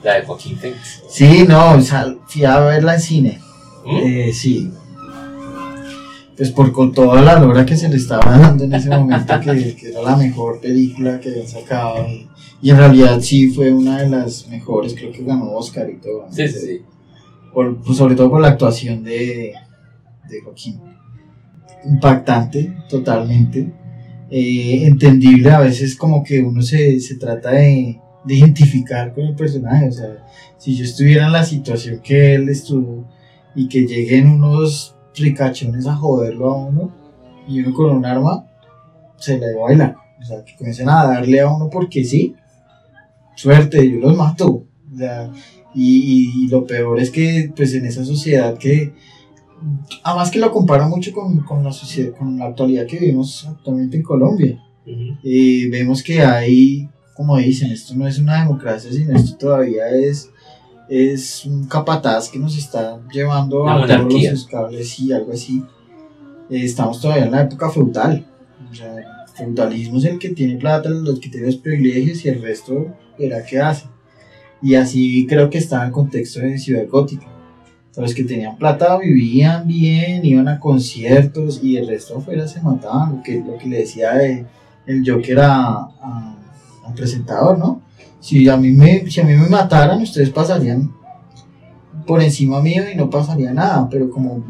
La de Joaquín Phoenix. Sí, no, o sea, fui a verla en cine. ¿Mm? Eh, sí. Pues por con toda la lora que se le estaba dando en ese momento, que, que era la mejor película que habían sacado. Y, y en realidad sí fue una de las mejores, creo que ganó Oscar y todo. ¿no? Sí, sí, sí. Por- pues sobre todo por la actuación de, de Joaquín. Impactante, totalmente. Eh, entendible, a veces como que uno se, se trata de, de identificar con el personaje. O sea, si yo estuviera en la situación que él estuvo y que lleguen unos ricachones a joderlo a uno y uno con un arma, se le baila. O sea, que comiencen a darle a uno porque sí. Suerte, yo los mato. Sea, y, y lo peor es que, pues, en esa sociedad que, además que lo compara mucho con, con la sociedad, con la actualidad que vivimos actualmente en Colombia. Ujú. Eh, vemos que hay, como dicen, esto no es una democracia, sino esto todavía es, es un capataz que nos está llevando Una a todos monarquía. los cables y algo así. Eh, estamos todavía en la época feudal. O sea, el feudalismo es el que tiene plata, el que tiene los privilegios y el resto verá qué hace. Y así creo que está en el contexto de Ciudad Gótica. Los que tenían plata vivían bien, iban a conciertos y el resto afuera se mataban. Lo que, lo que le decía de, el Joker al presentador, ¿no? Si a, mí me, si a mí me mataran, ustedes pasarían por encima mío y no pasaría nada. Pero como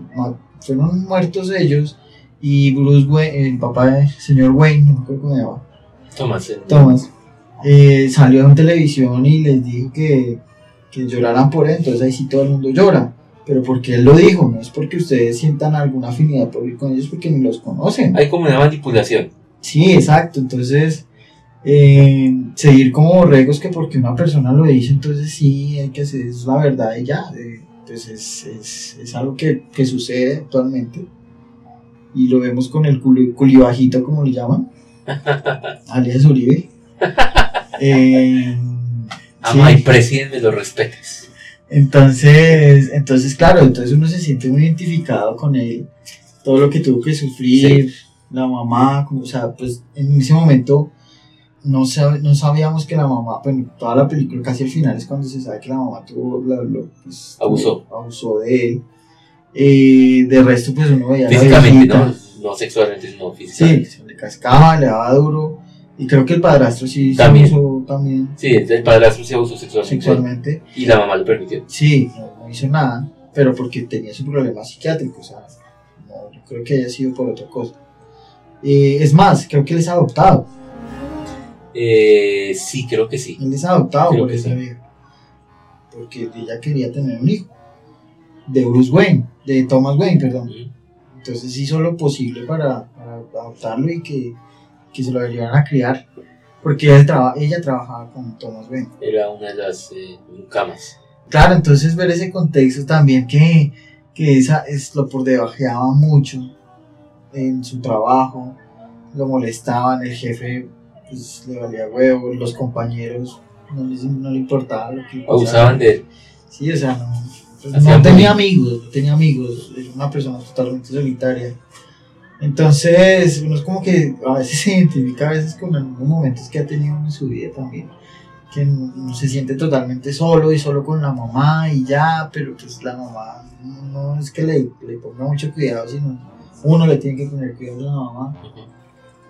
fueron muertos ellos y Bruce Wayne, el papá del señor Wayne, no me acuerdo cómo se llama, Thomas. el- Thomas, eh, salió en televisión y les dijo que, que lloraran por él, entonces ahí sí todo el mundo llora. Pero porque él lo dijo, no es porque ustedes sientan alguna afinidad por ir con ellos porque ni los conocen. Hay como una manipulación. Sí, exacto. Entonces, eh, seguir como borregos que porque una persona lo dice, entonces sí, hay que hacer, es la verdad y ya. eh, Entonces, es, es, es algo que, que sucede actualmente. Y lo vemos con el culi, culibajito, como le llaman, alias Uribe. Eh, Ama sí. y presidente me lo respetes. Entonces, entonces, claro, entonces uno se siente muy identificado con él, todo lo que tuvo que sufrir, la mamá, como, o sea, pues en ese momento no, sab- no sabíamos que la mamá, bueno, toda la película casi al final es cuando se sabe que la mamá tuvo, la- lo, pues, Abusó. tuvo- abusó de él. Eh, de resto, pues uno veía la Físicamente, viejita. ¿no? No sexualmente, no Sí, físicamente. se le cascaba, le daba duro. Y creo que el padrastro sí También. se también Sí, el padrastro se abusó sexualmente. sexualmente. Y la mamá lo permitió. Sí, no, no hizo nada, pero porque tenía su problema psiquiátrico, o sea, no, yo creo que haya sido por otra cosa. Eh, es más, creo que él es adoptado, Eh, sí, creo que sí. él es adoptado Creo por esa sí. vieja, porque ella quería tener un hijo, de Bruce Wayne, de Thomas Wayne, perdón. Entonces hizo lo posible para, para adoptarlo y que, que se lo llevaran a criar, porque él traba- ella trabajaba con Thomas Wayne. Era una de las eh, camas. Claro, entonces ver ese contexto también que, que esa es lo por debajeaba mucho en su trabajo, lo molestaban, el jefe pues le valía huevo, los compañeros no, les, no le importaba lo que. Abusaban de él. Sí, o sea, no, pues, no tenía amigos, no tenía amigos, era una persona totalmente solitaria. Entonces, uno es como que a veces se identifica a veces con algunos momentos que ha tenido en su vida también, que no, no se siente totalmente solo y solo con la mamá y ya, pero pues la mamá no es que le, le ponga mucho cuidado, sino uno le tiene que poner cuidado a la mamá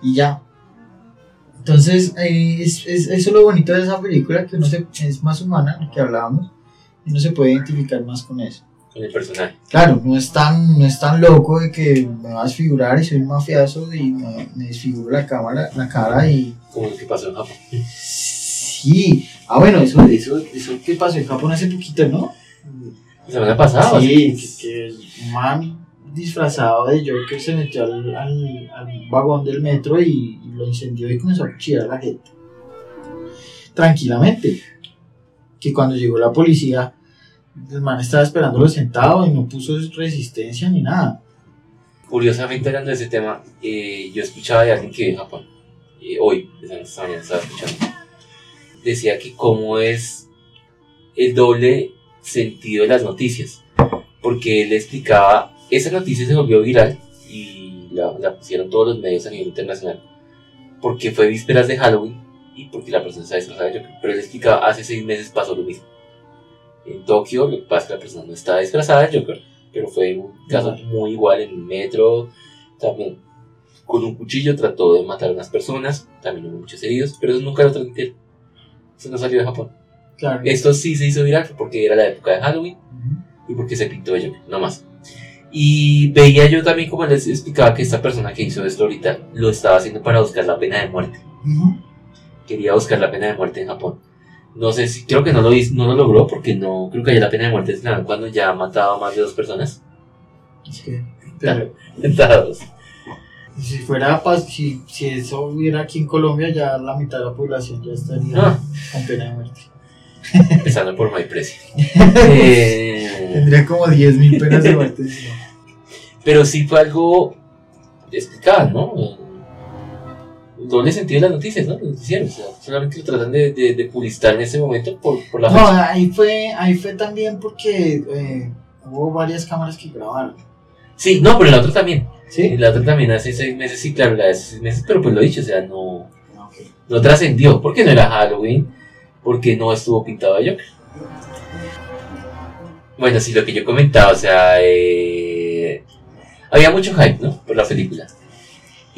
y ya. Entonces, es, es- eso es lo bonito de esa película, que uno se, es más humana, lo que hablábamos, y uno se puede identificar más con eso. El personaje. Claro, no es tan, no es tan loco de que me va a desfigurar y soy un mafiazo y me, me desfiguro la, cámara, la cara y... Como lo que pasó en Japón. Sí, ah bueno, eso, eso, eso que pasó en Japón hace poquito, ¿no? La semana pasada. Sí, que, que el man disfrazado de Joker se metió al, al, al vagón del metro y, y lo incendió y comenzó a cuchillar a la gente. Tranquilamente. que cuando llegó la policía, el man estaba esperándolo sentado y no puso resistencia ni nada. Curiosamente, hablando de ese tema, eh, yo escuchaba de alguien que vive en Japón, eh, hoy, esta mañana estaba escuchando, decía que cómo es el doble sentido de las noticias, porque él explicaba, esa noticia se volvió viral y la, la pusieron todos los medios a nivel internacional, porque fue vísperas de Halloween y porque la persona está disfrazada pero él explicaba, hace seis meses pasó lo mismo. En Tokio, lo que pasa es que la persona no estaba disfrazada de Joker, pero fue un caso muy igual en el metro, también con un cuchillo trató de matar a unas personas, también hubo muchos heridos, pero eso nunca lo transmitieron. Eso no salió de Japón. Claro. Esto sí se hizo viral porque era la época de Halloween Ujú. y porque se pintó de Joker, no más. Y veía yo también como les explicaba que esta persona que hizo esto ahorita lo estaba haciendo para buscar la pena de muerte. Quería buscar la pena de muerte en Japón. No sé si, creo que no lo, hizo- no lo logró porque no, creo que ya la pena de muerte es cuando ya ha matado a más de dos personas. Es que, pero, si fuera si, si eso hubiera aquí en Colombia, ya la mitad de la población ya estaría Ah. con pena de muerte. Empezando por My Precio. Eh, Tendría como 10.000 penas de muerte. pero sí fue algo explicado, ¿no? El doble sentido de las noticias, ¿no? Los noticieros, o sea, solamente lo tratan de, de, de publicitar en ese momento por, por la No, fecha. ahí fue, ahí fue también porque eh, hubo varias cámaras que grabaron. Sí, no, pero la otra también. ¿Sí? La otra también hace seis meses, sí, claro, la de seis meses, pero pues lo dicho, o sea, no, Ah, no trascendió, porque no era Halloween, porque no estuvo pintado de Joker. Bueno, sí, lo que yo comentaba, o sea, eh, había mucho hype, ¿no? Por la película.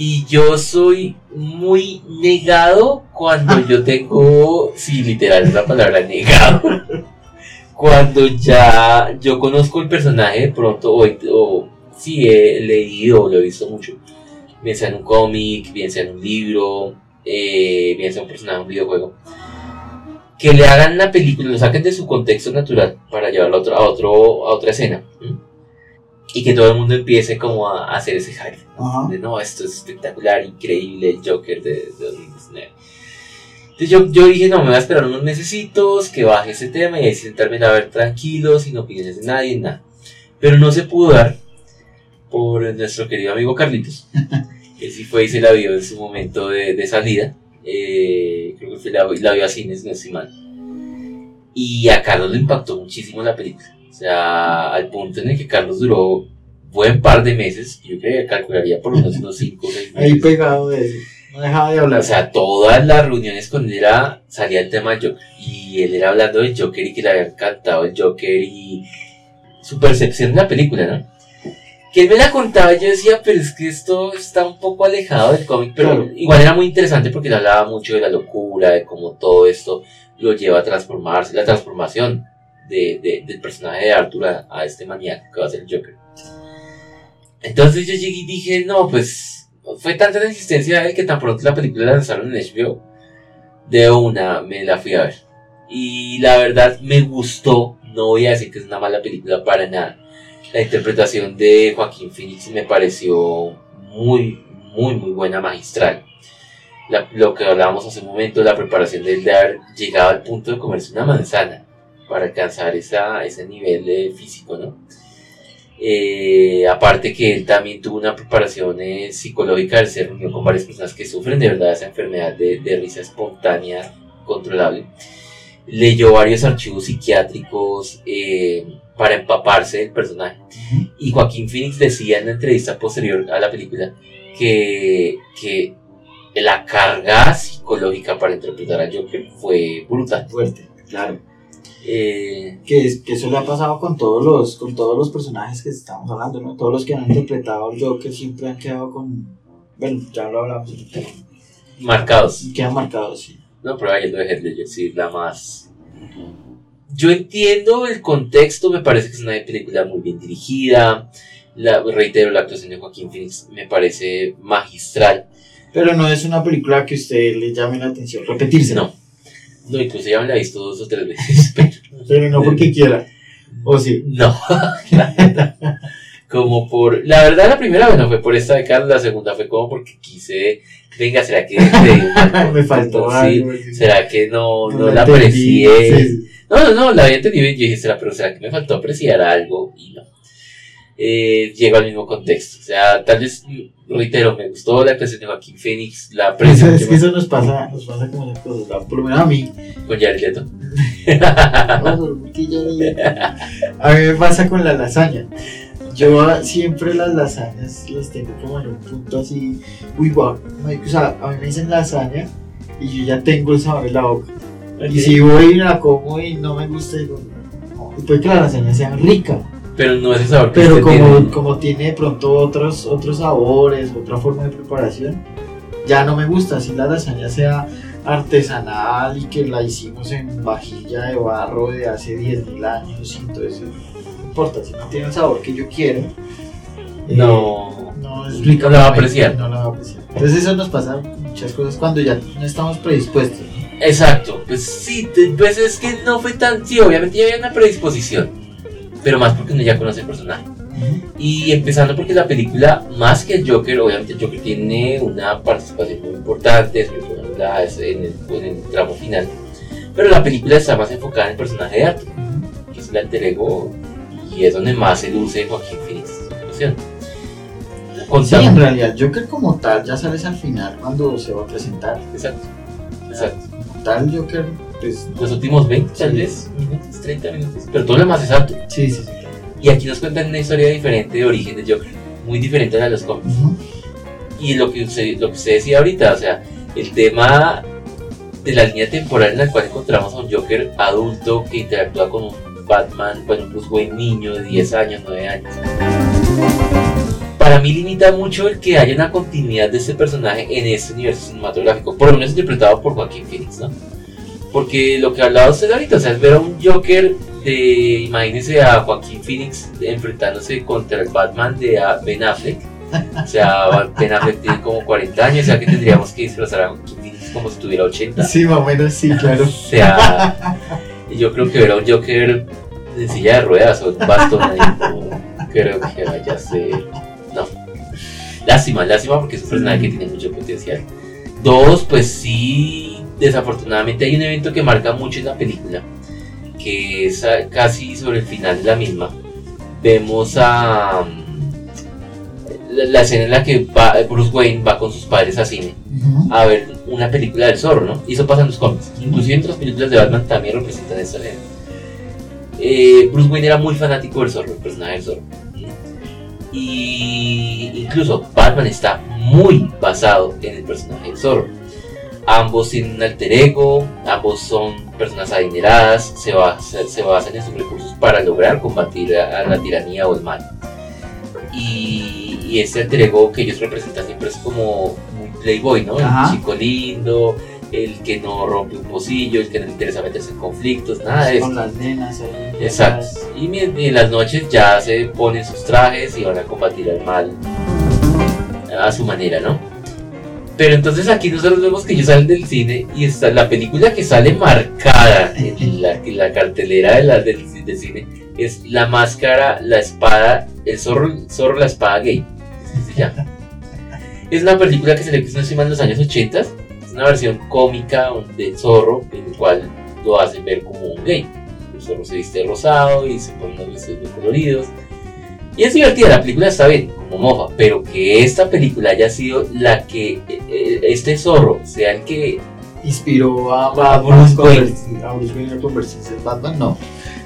Y yo soy muy negado cuando yo tengo, sí, literal es la palabra negado. Cuando ya yo conozco el personaje de pronto, o, o sí he leído lo he visto mucho, bien sea en un cómic, bien sea en un libro, eh, bien sea un personaje de un videojuego, que le hagan la película, lo saquen de su contexto natural para llevarlo a, otro, a, otro, a otra escena. ¿m? Y que todo el mundo empiece como a, hacer ese hype. Ajá. De, no, esto es espectacular, increíble, el Joker de, de 2019. Entonces yo, yo dije, no, me voy a esperar unos mesecitos, que baje ese tema y ahí sentarme a ver tranquilo, sin opiniones de nadie, nada. Pero no se pudo dar por nuestro querido amigo Carlitos. Él sí fue y se la vio en su momento de, de salida. Eh, creo que fue la, la vio a cines, no estoy mal. Y a Carlos le impactó muchísimo la película. O sea, al punto en el que Carlos duró buen par de meses. Yo creo que calcularía por unos 5 o 6 Ahí meses. pegado de eso. No dejaba de hablar. O sea, todas las reuniones con él era, salía el tema Joker. Y él era hablando del Joker y que le había encantado el Joker y su percepción de la película, ¿no? Que él me la contaba y yo decía, pero es que esto está un poco alejado del cómic, pero Claro. igual era muy interesante porque él hablaba mucho de la locura, de cómo todo esto lo lleva a transformarse, la transformación de, de- del personaje de Arthur a, este maníaco que va a ser el Joker. Entonces yo llegué y dije, no, pues fue tanta la insistencia de que tan pronto la película la lanzaron en HBO, de una me la fui a ver. Y la verdad me gustó, no voy a decir que es una mala película para nada. La interpretación de Joaquín Phoenix me pareció muy, muy, muy buena, magistral. Lo que hablábamos hace un momento, la preparación de él de haber llegado al punto de comerse una manzana para alcanzar esa, ese nivel de físico, ¿no? Eh, aparte que él también tuvo una preparación eh, psicológica, él se reunió con varias personas que sufren de verdad esa enfermedad de, de risa espontánea controlable. Leyó varios archivos psiquiátricos eh, para empaparse del personaje. Y Joaquín Phoenix decía en la entrevista posterior a la película que, que la carga psicológica para interpretar a Joker fue brutal. Fuerte, claro. Eh, Que, que eso le ha pasado con todos los con todos los personajes que estamos hablando, ¿no? Todos los que han interpretado al Joker siempre han quedado con... Bueno, ya lo hablamos, marcados. quedan marcados, sí. No, pero ahí lo de Heath Ledger sí la más. Yo entiendo el contexto, me parece que es una película muy bien dirigida. La, reitero, la actuación de Joaquín Phoenix me parece magistral. Pero no es una película que a usted le llame la atención, repetirse. No, no, incluso ya me la he visto dos o tres veces, pero Pero no porque quiera. O sí. no. como por. La verdad, la primera vez no fue por esta de Carlos, la segunda fue como porque quise. Venga, ¿será que Me faltó algo. sí. ¿Será que no, no, la aprecié? sí. No, no, no, la había entendido y dije, ¿será, pero ¿será que me faltó apreciar algo? Y no. Eh, llego al mismo contexto. O sea, tal vez, mm, reitero, me gustó la actuación de Joaquín Phoenix, la aprecio es que eso nos pasa, nos pasa con esas cosas. la- Por lo menos a mí. con Jared Leto. A mí me pasa con la lasaña. Yo siempre las lasañas las tengo como en un punto así. Uy, guau. marica, O sea, a mí me dicen lasaña y yo ya tengo el sabor en la boca. Y si voy y la como y no me gusta, digo, no. Y puede que la lasaña sea rica, Pero no es el sabor que pero usted como, tiene. como tiene de pronto otros, otros sabores, otra forma de preparación, ya no me gusta. Si la lasaña sea artesanal y que la hicimos en vajilla de barro de hace 10.000 años, y entonces no importa, si no tiene el sabor que yo quiero, eh, No. no es. No la va a apreciar. No la va a apreciar. Entonces eso nos pasa muchas cosas cuando ya no estamos predispuestos. ¿no? Exacto, pues sí, pues es que no fue tan. Sí, obviamente ya había una predisposición, pero más porque uno ya conoce el personaje. Y empezando porque la película, más que el Joker, obviamente el Joker tiene una participación muy importante, sobre todo en, el, en el tramo final, pero la película está más enfocada en el personaje de Arthur, que es el alter ego, y es donde más se luce Joaquín Phoenix. Sí, en realidad, Joker como tal ya sales al final cuando se va a presentar. Exacto, exacto. Como tal, Joker, pues. Los últimos 20, tal vez, minutos, 30 minutos, pero todo lo es Arthur. Sí, sí, sí. Y aquí nos cuentan una historia diferente de origen de Joker, muy diferente a la de los cómics. Ujú. Y lo que usted, lo que usted decía ahorita, o sea, el tema de la línea temporal en la cual encontramos a un Joker adulto que interactúa con un Batman, bueno, un Bruce Wayne niño de 10 años, 9 años. Para mí limita mucho el que haya una continuidad de este personaje en este universo cinematográfico, por lo menos interpretado por Joaquín Phoenix, ¿no? Porque lo que hablaba usted ahorita, o sea, es ver a un Joker de, imagínese a Joaquín Phoenix enfrentándose contra el Batman de ah, Ben Affleck. O sea, Ben Affleck tiene como 40 años, o sea que tendríamos que disfrazar a Joaquín Phoenix como si tuviera 80. Sí, más o menos, sí, claro. O sea, yo creo que ver a un Joker en silla de ruedas o en bastón ahí, no creo que vaya a ser. No. Lástima, lástima porque es un personaje que tiene mucho potencial. Dos, pues sí, desafortunadamente hay un evento que marca mucho en la película, que es casi sobre el final de la misma. Vemos a. mm, La, la escena en la que va- Bruce Wayne va con sus padres a cine a ver una película del zorro, ¿no? Y eso pasa en los cómics. Inclusive en otras películas de Batman también representan esta escena. Eh, Bruce Wayne era muy fanático del zorro, el personaje del zorro. Y incluso Batman está muy basado en el personaje del zorro. Ambos tienen un alter ego, ambos son personas adineradas, se, ba- se- basan en sus recursos para lograr combatir a, la tiranía o el mal. Y, y este alter ego que ellos representan siempre es como muy playboy, ¿no? Ajá. El chico lindo, el que no rompe un pocillo, el que no le interesa meterse en conflictos, nada de eso. Con las nenas ahí. Exacto. Y en las noches ya se ponen sus trajes y van a combatir al mal a su manera, ¿no? Pero entonces aquí nosotros vemos que ellos salen del cine y está la película que sale marcada en la, en la cartelera de la, del, cine es La Máscara, La Espada, El Zorro, zorro la Espada Gay. se llama. Es una película que se le hizo encima en los años 80. Es una versión cómica del zorro en el cual lo hacen ver como un gay. El zorro se viste rosado y se pone unos vestidos muy coloridos. Y es divertida, la película está bien, como mofa, pero que esta película haya sido la que eh, eh, este zorro sea el que. Inspiró a A a Bruce Wayne a convertirse en Batman, no.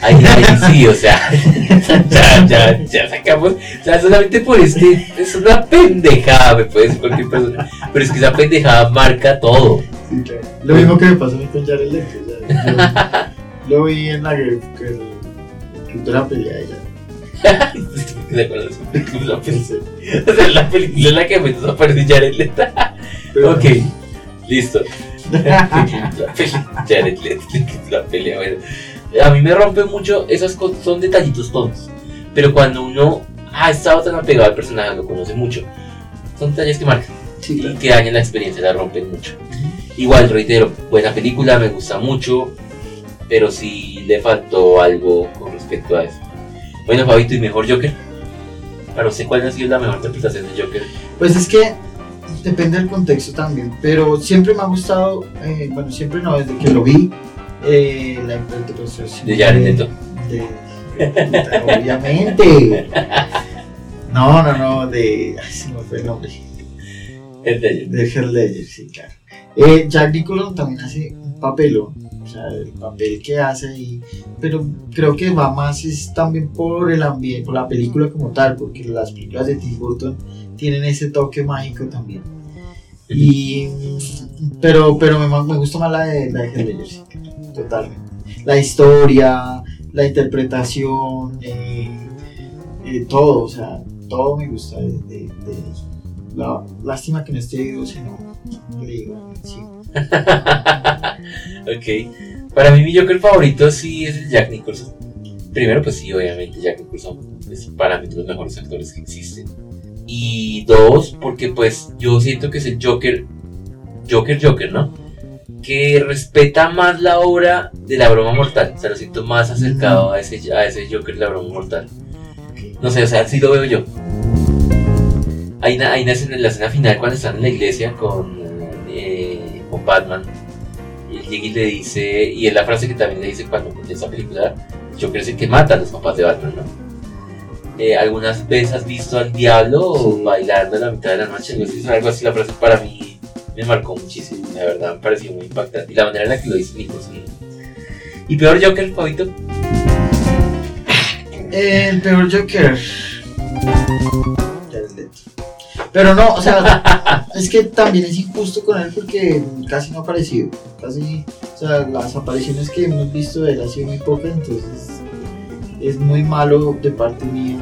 Ahí, ahí sí, o sea, ya, ya, ya sacamos. O sea, solamente por este. Es una pendejada, me puede decir cualquier persona. Pero es que esa pendejada marca todo. Sí, claro. Lo mismo que me pasó a mí con Jared Leto. lo vi en la que, que de la pelea de ella. ¿Te acuerdas? La la película en la que menos aparece Jared Leto. Ok, listo. la Jared la pelea. A mí me rompe mucho, esas cosas son detallitos tontos. Pero cuando uno ha estado tan apegado al personaje, lo conoce mucho, son detalles que marcan y que dañan la experiencia, la rompen mucho. Igual, reitero, buena película, me gusta mucho, pero sí le faltó algo con respecto a eso. Bueno, Fabito, ¿y mejor Joker? Para usted, ¿cuál ha sido la mejor interpretación de Joker? Pues es que depende del contexto también, pero siempre me ha gustado, eh, bueno, siempre no, desde que lo vi, Eh, la interpretación De Jared Leto. de- de- obviamente. No, no, no, de. Ay, se me fue el nombre. El de ellos. De Heath Ledger, sí, claro. Eh, Jack Nicholson también hace un papelón, sea, el papel que hace ahí, pero creo que va más es también por el ambiente, por la película como tal, porque las películas de Tim Burton tienen ese toque mágico también. Y, pero pero me, me gusta más la de, la de sí, totalmente. La historia, la interpretación, eh, eh, todo, o sea, todo me gusta de, de, de- la, lástima que no esté vivo, sino le digo, sí. ok. Para mí mi Joker favorito sí es el Jack Nicholson. Primero, pues sí, obviamente Jack Nicholson es para mí de los mejores actores que existen. Y dos, porque pues yo siento que es el Joker, Joker Joker, ¿no? Que respeta más la obra de la broma mortal. O sea, lo siento más acercado a ese, a ese Joker de la broma mortal. No sé, o sea, así lo veo yo. Hay una, hay una escena en la escena final cuando están en la iglesia con, con Batman. Y él llega y le dice, y es la frase que también le dice cuando en esa película, Joker es el que mata a los papás de Batman, ¿no? Eh, ¿Algunas veces has visto al diablo Sí. bailando a la mitad de la noche? Algo así, algo así, la frase para mí me marcó muchísimo, la verdad, me pareció muy impactante. Y la manera en la que lo dice Nicholson. ¿Y peor Joker, Fabito? El peor Joker. Pero no, o sea, es que también es injusto con él porque casi no ha aparecido. Casi, o sea, las apariciones que hemos visto de él han sido muy pocas, entonces es muy malo de parte mía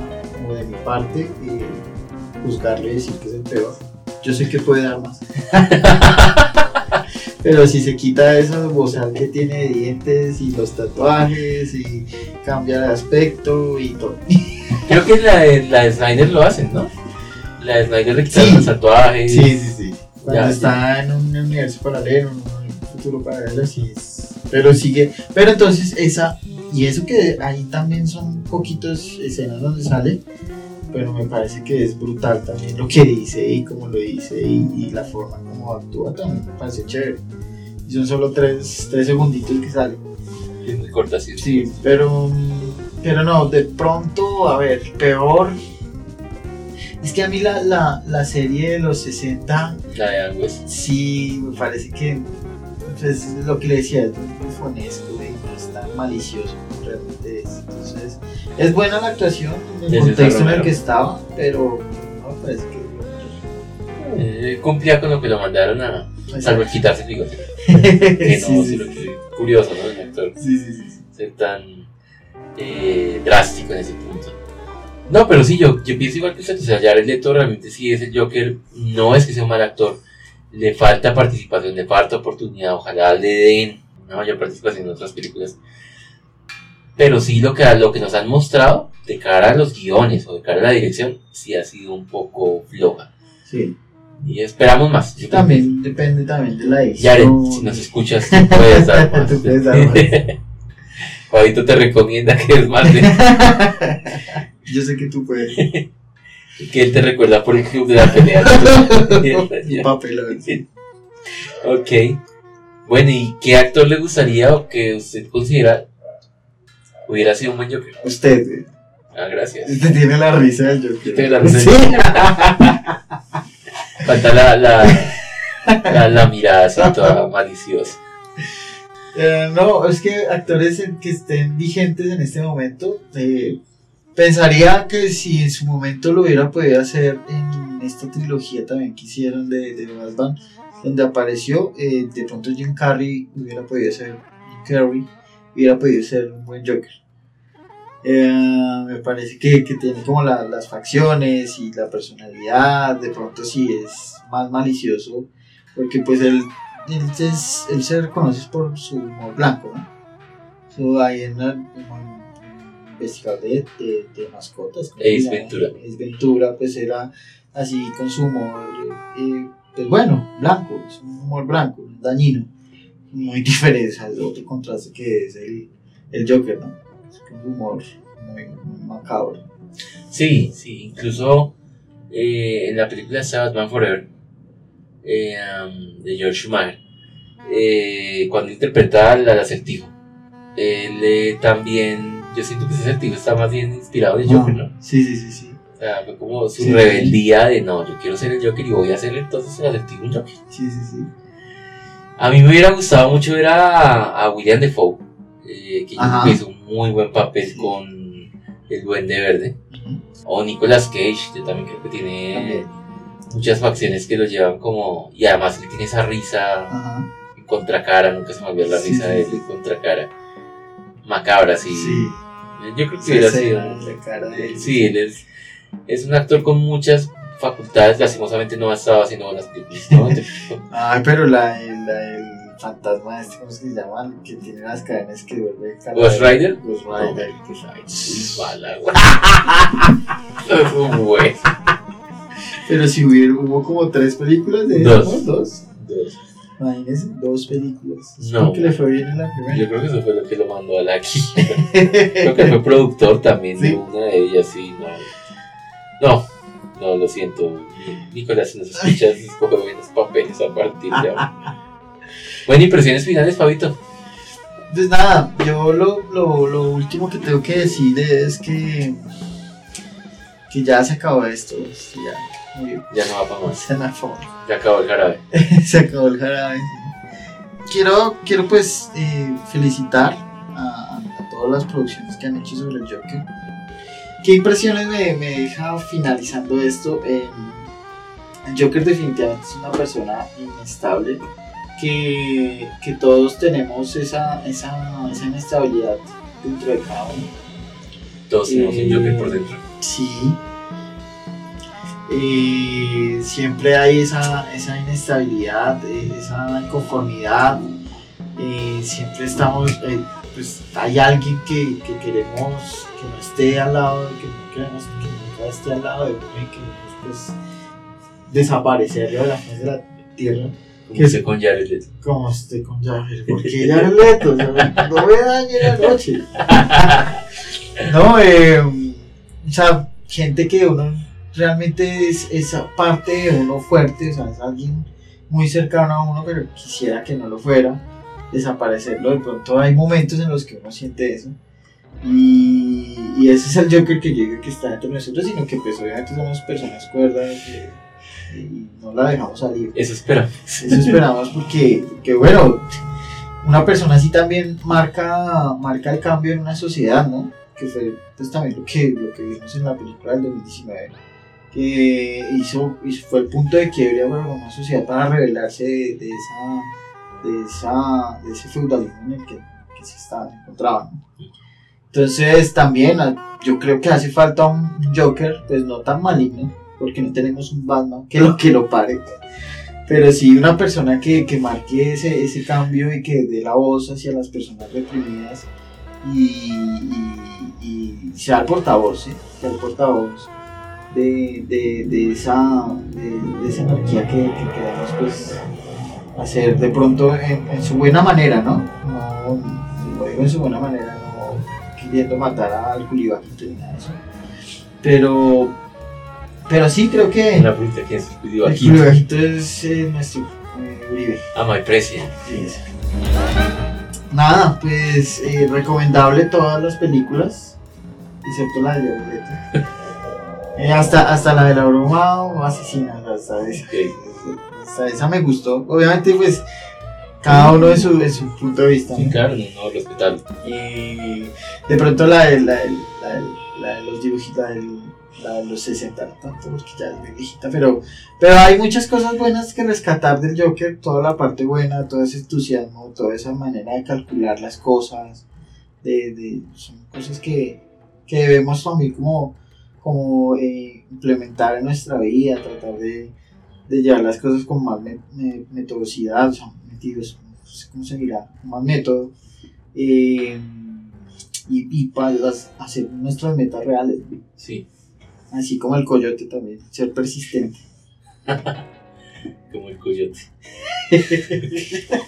o de mi parte eh, juzgarle y decir que es el peor. Yo sé que puede dar más. Pero si se quita eso bozal que tiene de dientes y los tatuajes y cambia de aspecto y todo. Creo que la de, la de Snyder lo hacen, ¿no? La de Snyder le quitaron Sí. los tatuajes. Sí, sí, sí. Cuando Ya, está en un universo paralelo, en un futuro paralelo, sí es. Pero sigue. Pero entonces esa. Y eso que ahí también son poquitas escenas donde sale. Pero me parece que es brutal también lo que dice y cómo lo dice y, y la forma como actúa también me parece chévere. Y son solo tres, tres segunditos que sale. Es muy corta, sí. Sí, pero, pero no, de pronto, a ver, peor. Es que a mí la, la, la serie de los 60 La de West. sí me parece que pues, es lo que le decía, es muy fonesco y no es tan malicioso como realmente es. Entonces, es buena la actuación en el contexto en el que estaba, pero no me parece que. Eh, cumplía con lo que lo mandaron a. Salvo el quitarse el bigote. Que no, sí, sí, lo que curioso, ¿no? El actor sí, sí, sí, sí. ser tan eh, drástico en ese punto. No, pero sí, yo, yo pienso igual que usted. O sea, Jared Leto realmente sí es el Joker. No es que sea un mal actor. Le falta participación, le falta oportunidad. Ojalá le den una mayor participación en otras películas. Pero sí, lo que, lo que nos han mostrado de cara a los guiones o de cara a la dirección, sí ha sido un poco floja. Sí. Y esperamos más. Yo También depende también de la edición. Jared, si nos escuchas, tú puedes dar más. Tú puedes dar más. Fabito te recomienda que es más de Yo sé que tú puedes. que él te recuerda por el club de la pelea. Un papelón. ok. Bueno, ¿y qué actor le gustaría o que usted considera hubiera sido un buen Joker? Usted. Ah, gracias. usted tiene la risa del Joker. Tiene la risa del Sí. Falta la, la, la, la mirada así toda maliciosa. Eh, no, es que actores en- que estén vigentes en este momento, eh, pensaría que si en su momento lo hubiera podido hacer en esta trilogía también que hicieron de, de Batman, donde apareció, eh, de pronto Jim Carrey hubiera podido ser, Jim Carrey hubiera podido ser un buen Joker. Eh, me parece que, que tiene como la- las facciones y la personalidad, de pronto sí es más malicioso, porque pues él él, es- él se reconoce por su humor blanco, ¿no? So, investigador de, de, de mascotas. ¿cómo se Ace? Ventura. Ace Ventura, pues era así con su humor, eh, pues bueno, blanco, es un humor blanco, dañino, muy diferente al otro contraste que es el, el Joker, ¿no? Es un humor muy, muy macabro. Sí, sí, incluso eh, en la película Batman Forever eh, um, de George Schumacher, eh, cuando interpreta al, acertijo. Él eh, también, yo siento que ese acertijo está más bien inspirado en Joker, ¿no? Sí, sí, sí, sí. O sea, fue como su Sí. rebeldía de no, yo quiero ser el Joker y voy a hacer entonces el acertijo un Joker. Sí, sí, sí. A mí me hubiera gustado mucho ver a, a William Defoe, eh, que Ajá. hizo un muy buen papel Sí. con el Duende Verde. O Nicolas Cage, yo también creo que tiene También. muchas facciones que lo llevan como... Y además él tiene esa risa Ajá. en contracara, nunca se me olvidó la risa de él en contracara. Macabra, sí. Sí. Yo creo que Sí, hubiera sido... él. Sí, él es, es un actor con muchas facultades, lastimosamente no ha estado haciendo buenas películas. ¿no? Ay, pero la, el, la- el fantasma este, ¿cómo es que se llama? Que tiene las cadenas que vuelve ¿Ghost Rider? Ghost Rider. Ghost Rider. Bala, güey. Es un güey. Pero si hubiera, hubo como tres películas de Dos. ¿no? Dos. Dos. Imagínense, dos películas. No. No. que le fue bien en la primera. Yo creo que eso fue lo que lo mandó a aquí. Creo que fue productor también de una de ellas, sí, no. No, no, lo siento. Nicolás, si nos escuchas, escoge buenos papeles a partir de ahora. Bueno, impresiones finales, Fabito. Pues nada, yo lo, lo, lo último que tengo que decir es que, que ya se acabó esto. esto Ya, murió. Ya no va para más. Se me acabó. Ya acabó el jarabe. se acabó el jarabe. Quiero, quiero pues eh, felicitar a, a todas las producciones que han hecho sobre el Joker. ¿Qué impresiones me, me deja finalizando esto? Eh, el Joker definitivamente es una persona inestable, que, que todos tenemos esa, esa, esa inestabilidad dentro de cada uno. Todos tenemos un Eh, Joker por dentro. Sí. Eh, siempre hay esa, esa inestabilidad, eh, esa inconformidad. eh, siempre estamos, eh, pues hay alguien que, que queremos que no esté al lado, que no queremos que nunca esté al lado de uno y queremos pues desaparecerlo de la faz de la tierra. Como que- se con Jared Leto. Como esté con Javier, porque Jared Leto, no me dañe la noche. No, eh, o sea, gente que uno realmente es esa parte de uno fuerte, o sea, es alguien muy cercano a uno, pero quisiera que no lo fuera, desaparecerlo. De pronto hay momentos en los que uno siente eso. Y, y ese es el Joker que llega, que está entre nosotros, sino que pues obviamente somos personas cuerdas eh, y no la dejamos salir. Eso espera. Eso esperamos porque, porque, bueno, una persona así también marca, marca el cambio en una sociedad, ¿no? Que fue pues también lo que, lo que vimos en la película del 2019, que hizo, hizo- fue el punto de quiebre para una sociedad para rebelarse de, de esa, de, esa, de ese feudalismo en el que, que se estaba, se encontraba. Entonces también ah, yo creo que hace falta un Joker, pues no tan maligno, porque no tenemos un Batman que lo que lo pare. Pero sí una persona que, que marque ese, ese cambio y que dé la voz hacia las personas reprimidas y, y, y sea el portavoz, ¿sí? sea el portavoz de, de, de esa, de, esa energía que, que queremos pues hacer de pronto en, en su buena manera, ¿no? No, lo digo en su buena manera, no queriendo matar al culibajito ni nada de eso. Pero, pero sí creo que... La pregunta que es el. Culebajito es eh, nuestro eh, Uribe. A my president. Sí, es. Nada, pues eh, recomendable todas las películas, excepto la de Leto. Eh, hasta, hasta la de la broma asesina, hasta esa. Hasta esa me gustó. Obviamente, pues, cada uno de su, de su punto de vista. Sí, ¿no? claro, no, respetable. Y de pronto la de, la, de- la, de- la de los dibujitos, del- la de los 60, no tanto porque ya es muy viejita, pero, pero hay muchas cosas buenas que rescatar del Joker, toda la parte buena, todo ese entusiasmo, toda esa manera de calcular las cosas, de, de- son cosas que, que debemos también como, como eh, implementar en nuestra vida, tratar de, de llevar las cosas con más me- me- metodicidad, o sea, metidos, no sé cómo se dirá, con más método eh, y, y para hacer nuestras metas reales, ¿no? Sí, así como el coyote también, ser persistente. como el coyote.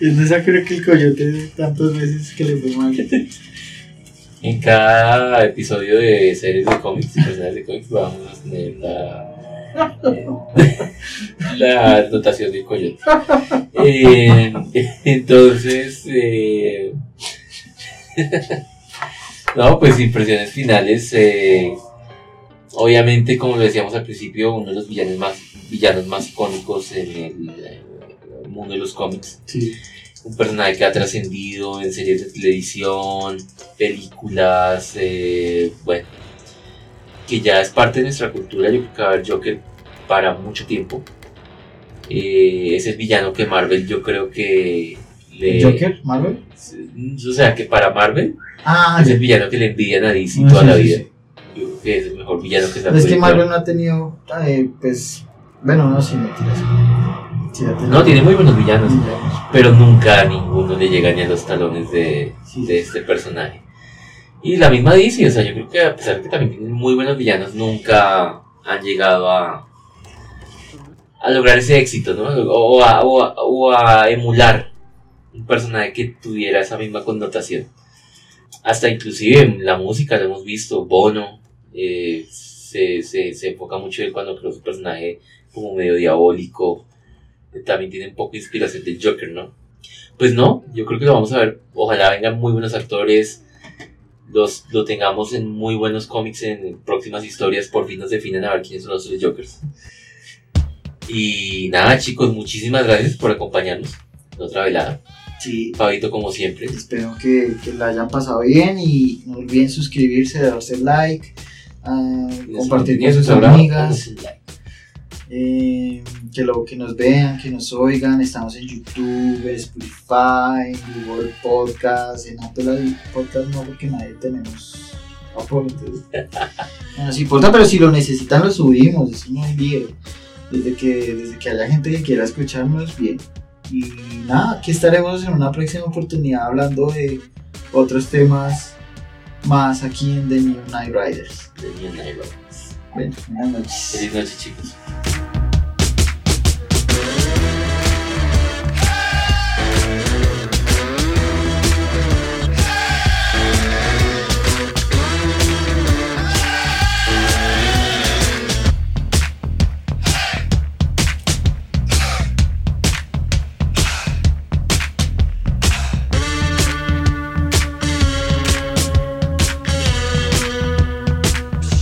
Es esa creo que el coyote tantas veces que le fue mal. En cada episodio de series de cómics y personajes de cómics vamos a tener la, la notación del coyote. Eh, entonces, eh, no, pues impresiones finales. eh, obviamente, como lo decíamos al principio, uno de los villanos más, villanos más icónicos en el, eh, mundo de los cómics. Sí. Un personaje que ha trascendido en series de televisión, películas, eh, bueno, que ya es parte de nuestra cultura. Yo creo que va a haber Joker para mucho tiempo. Eh, es el villano que Marvel, yo creo que le. ¿Joker? ¿Marvel? O sea, que para Marvel Ah, es el villano que le envidian a DC Ah, toda sí, la vida. sí. Yo creo que es el mejor villano que se ha es que Marvel no ha tenido, eh, pues, bueno, no, sí, mentiras. Sí, No, tiene muy buenos villanos, villanos. pero nunca a ninguno le llega ni a los talones de, Sí. de este personaje. Y la misma DC, o sea, yo creo que a pesar de que también tienen muy buenos villanos, nunca han llegado a, a lograr ese éxito, ¿no? O a, o a- o a emular un personaje que tuviera esa misma connotación. Hasta inclusive en la música lo hemos visto, Bono eh, se, se, se enfoca mucho en cuando creó su personaje como medio diabólico, también tiene un poco de inspiración del Joker, ¿no? Pues no, yo creo que lo vamos a ver, ojalá vengan muy buenos actores, los, lo tengamos en muy buenos cómics en próximas historias, por fin nos definen a ver quiénes son los tres Jokers. Y nada chicos, muchísimas gracias por acompañarnos en otra velada. Sí, Fabito como siempre. espero que, que la hayan pasado bien y no olviden suscribirse, darse like, ah, compartir con sus amigas, like. Eh, que, lo, que nos vean, que nos oigan. Estamos en YouTube, Spotify, Google Podcast, en Apple Podcast no, porque nadie tenemos Apple. No nos importa, pero si lo necesitan lo subimos, eso no es. Desde que, desde que haya gente que quiera escucharnos, bien. Y nada, aquí estaremos en una próxima oportunidad hablando de otros temas más aquí en The New Night Riders. The New Night Riders. Bueno, buenas noches. Feliz noche chicos.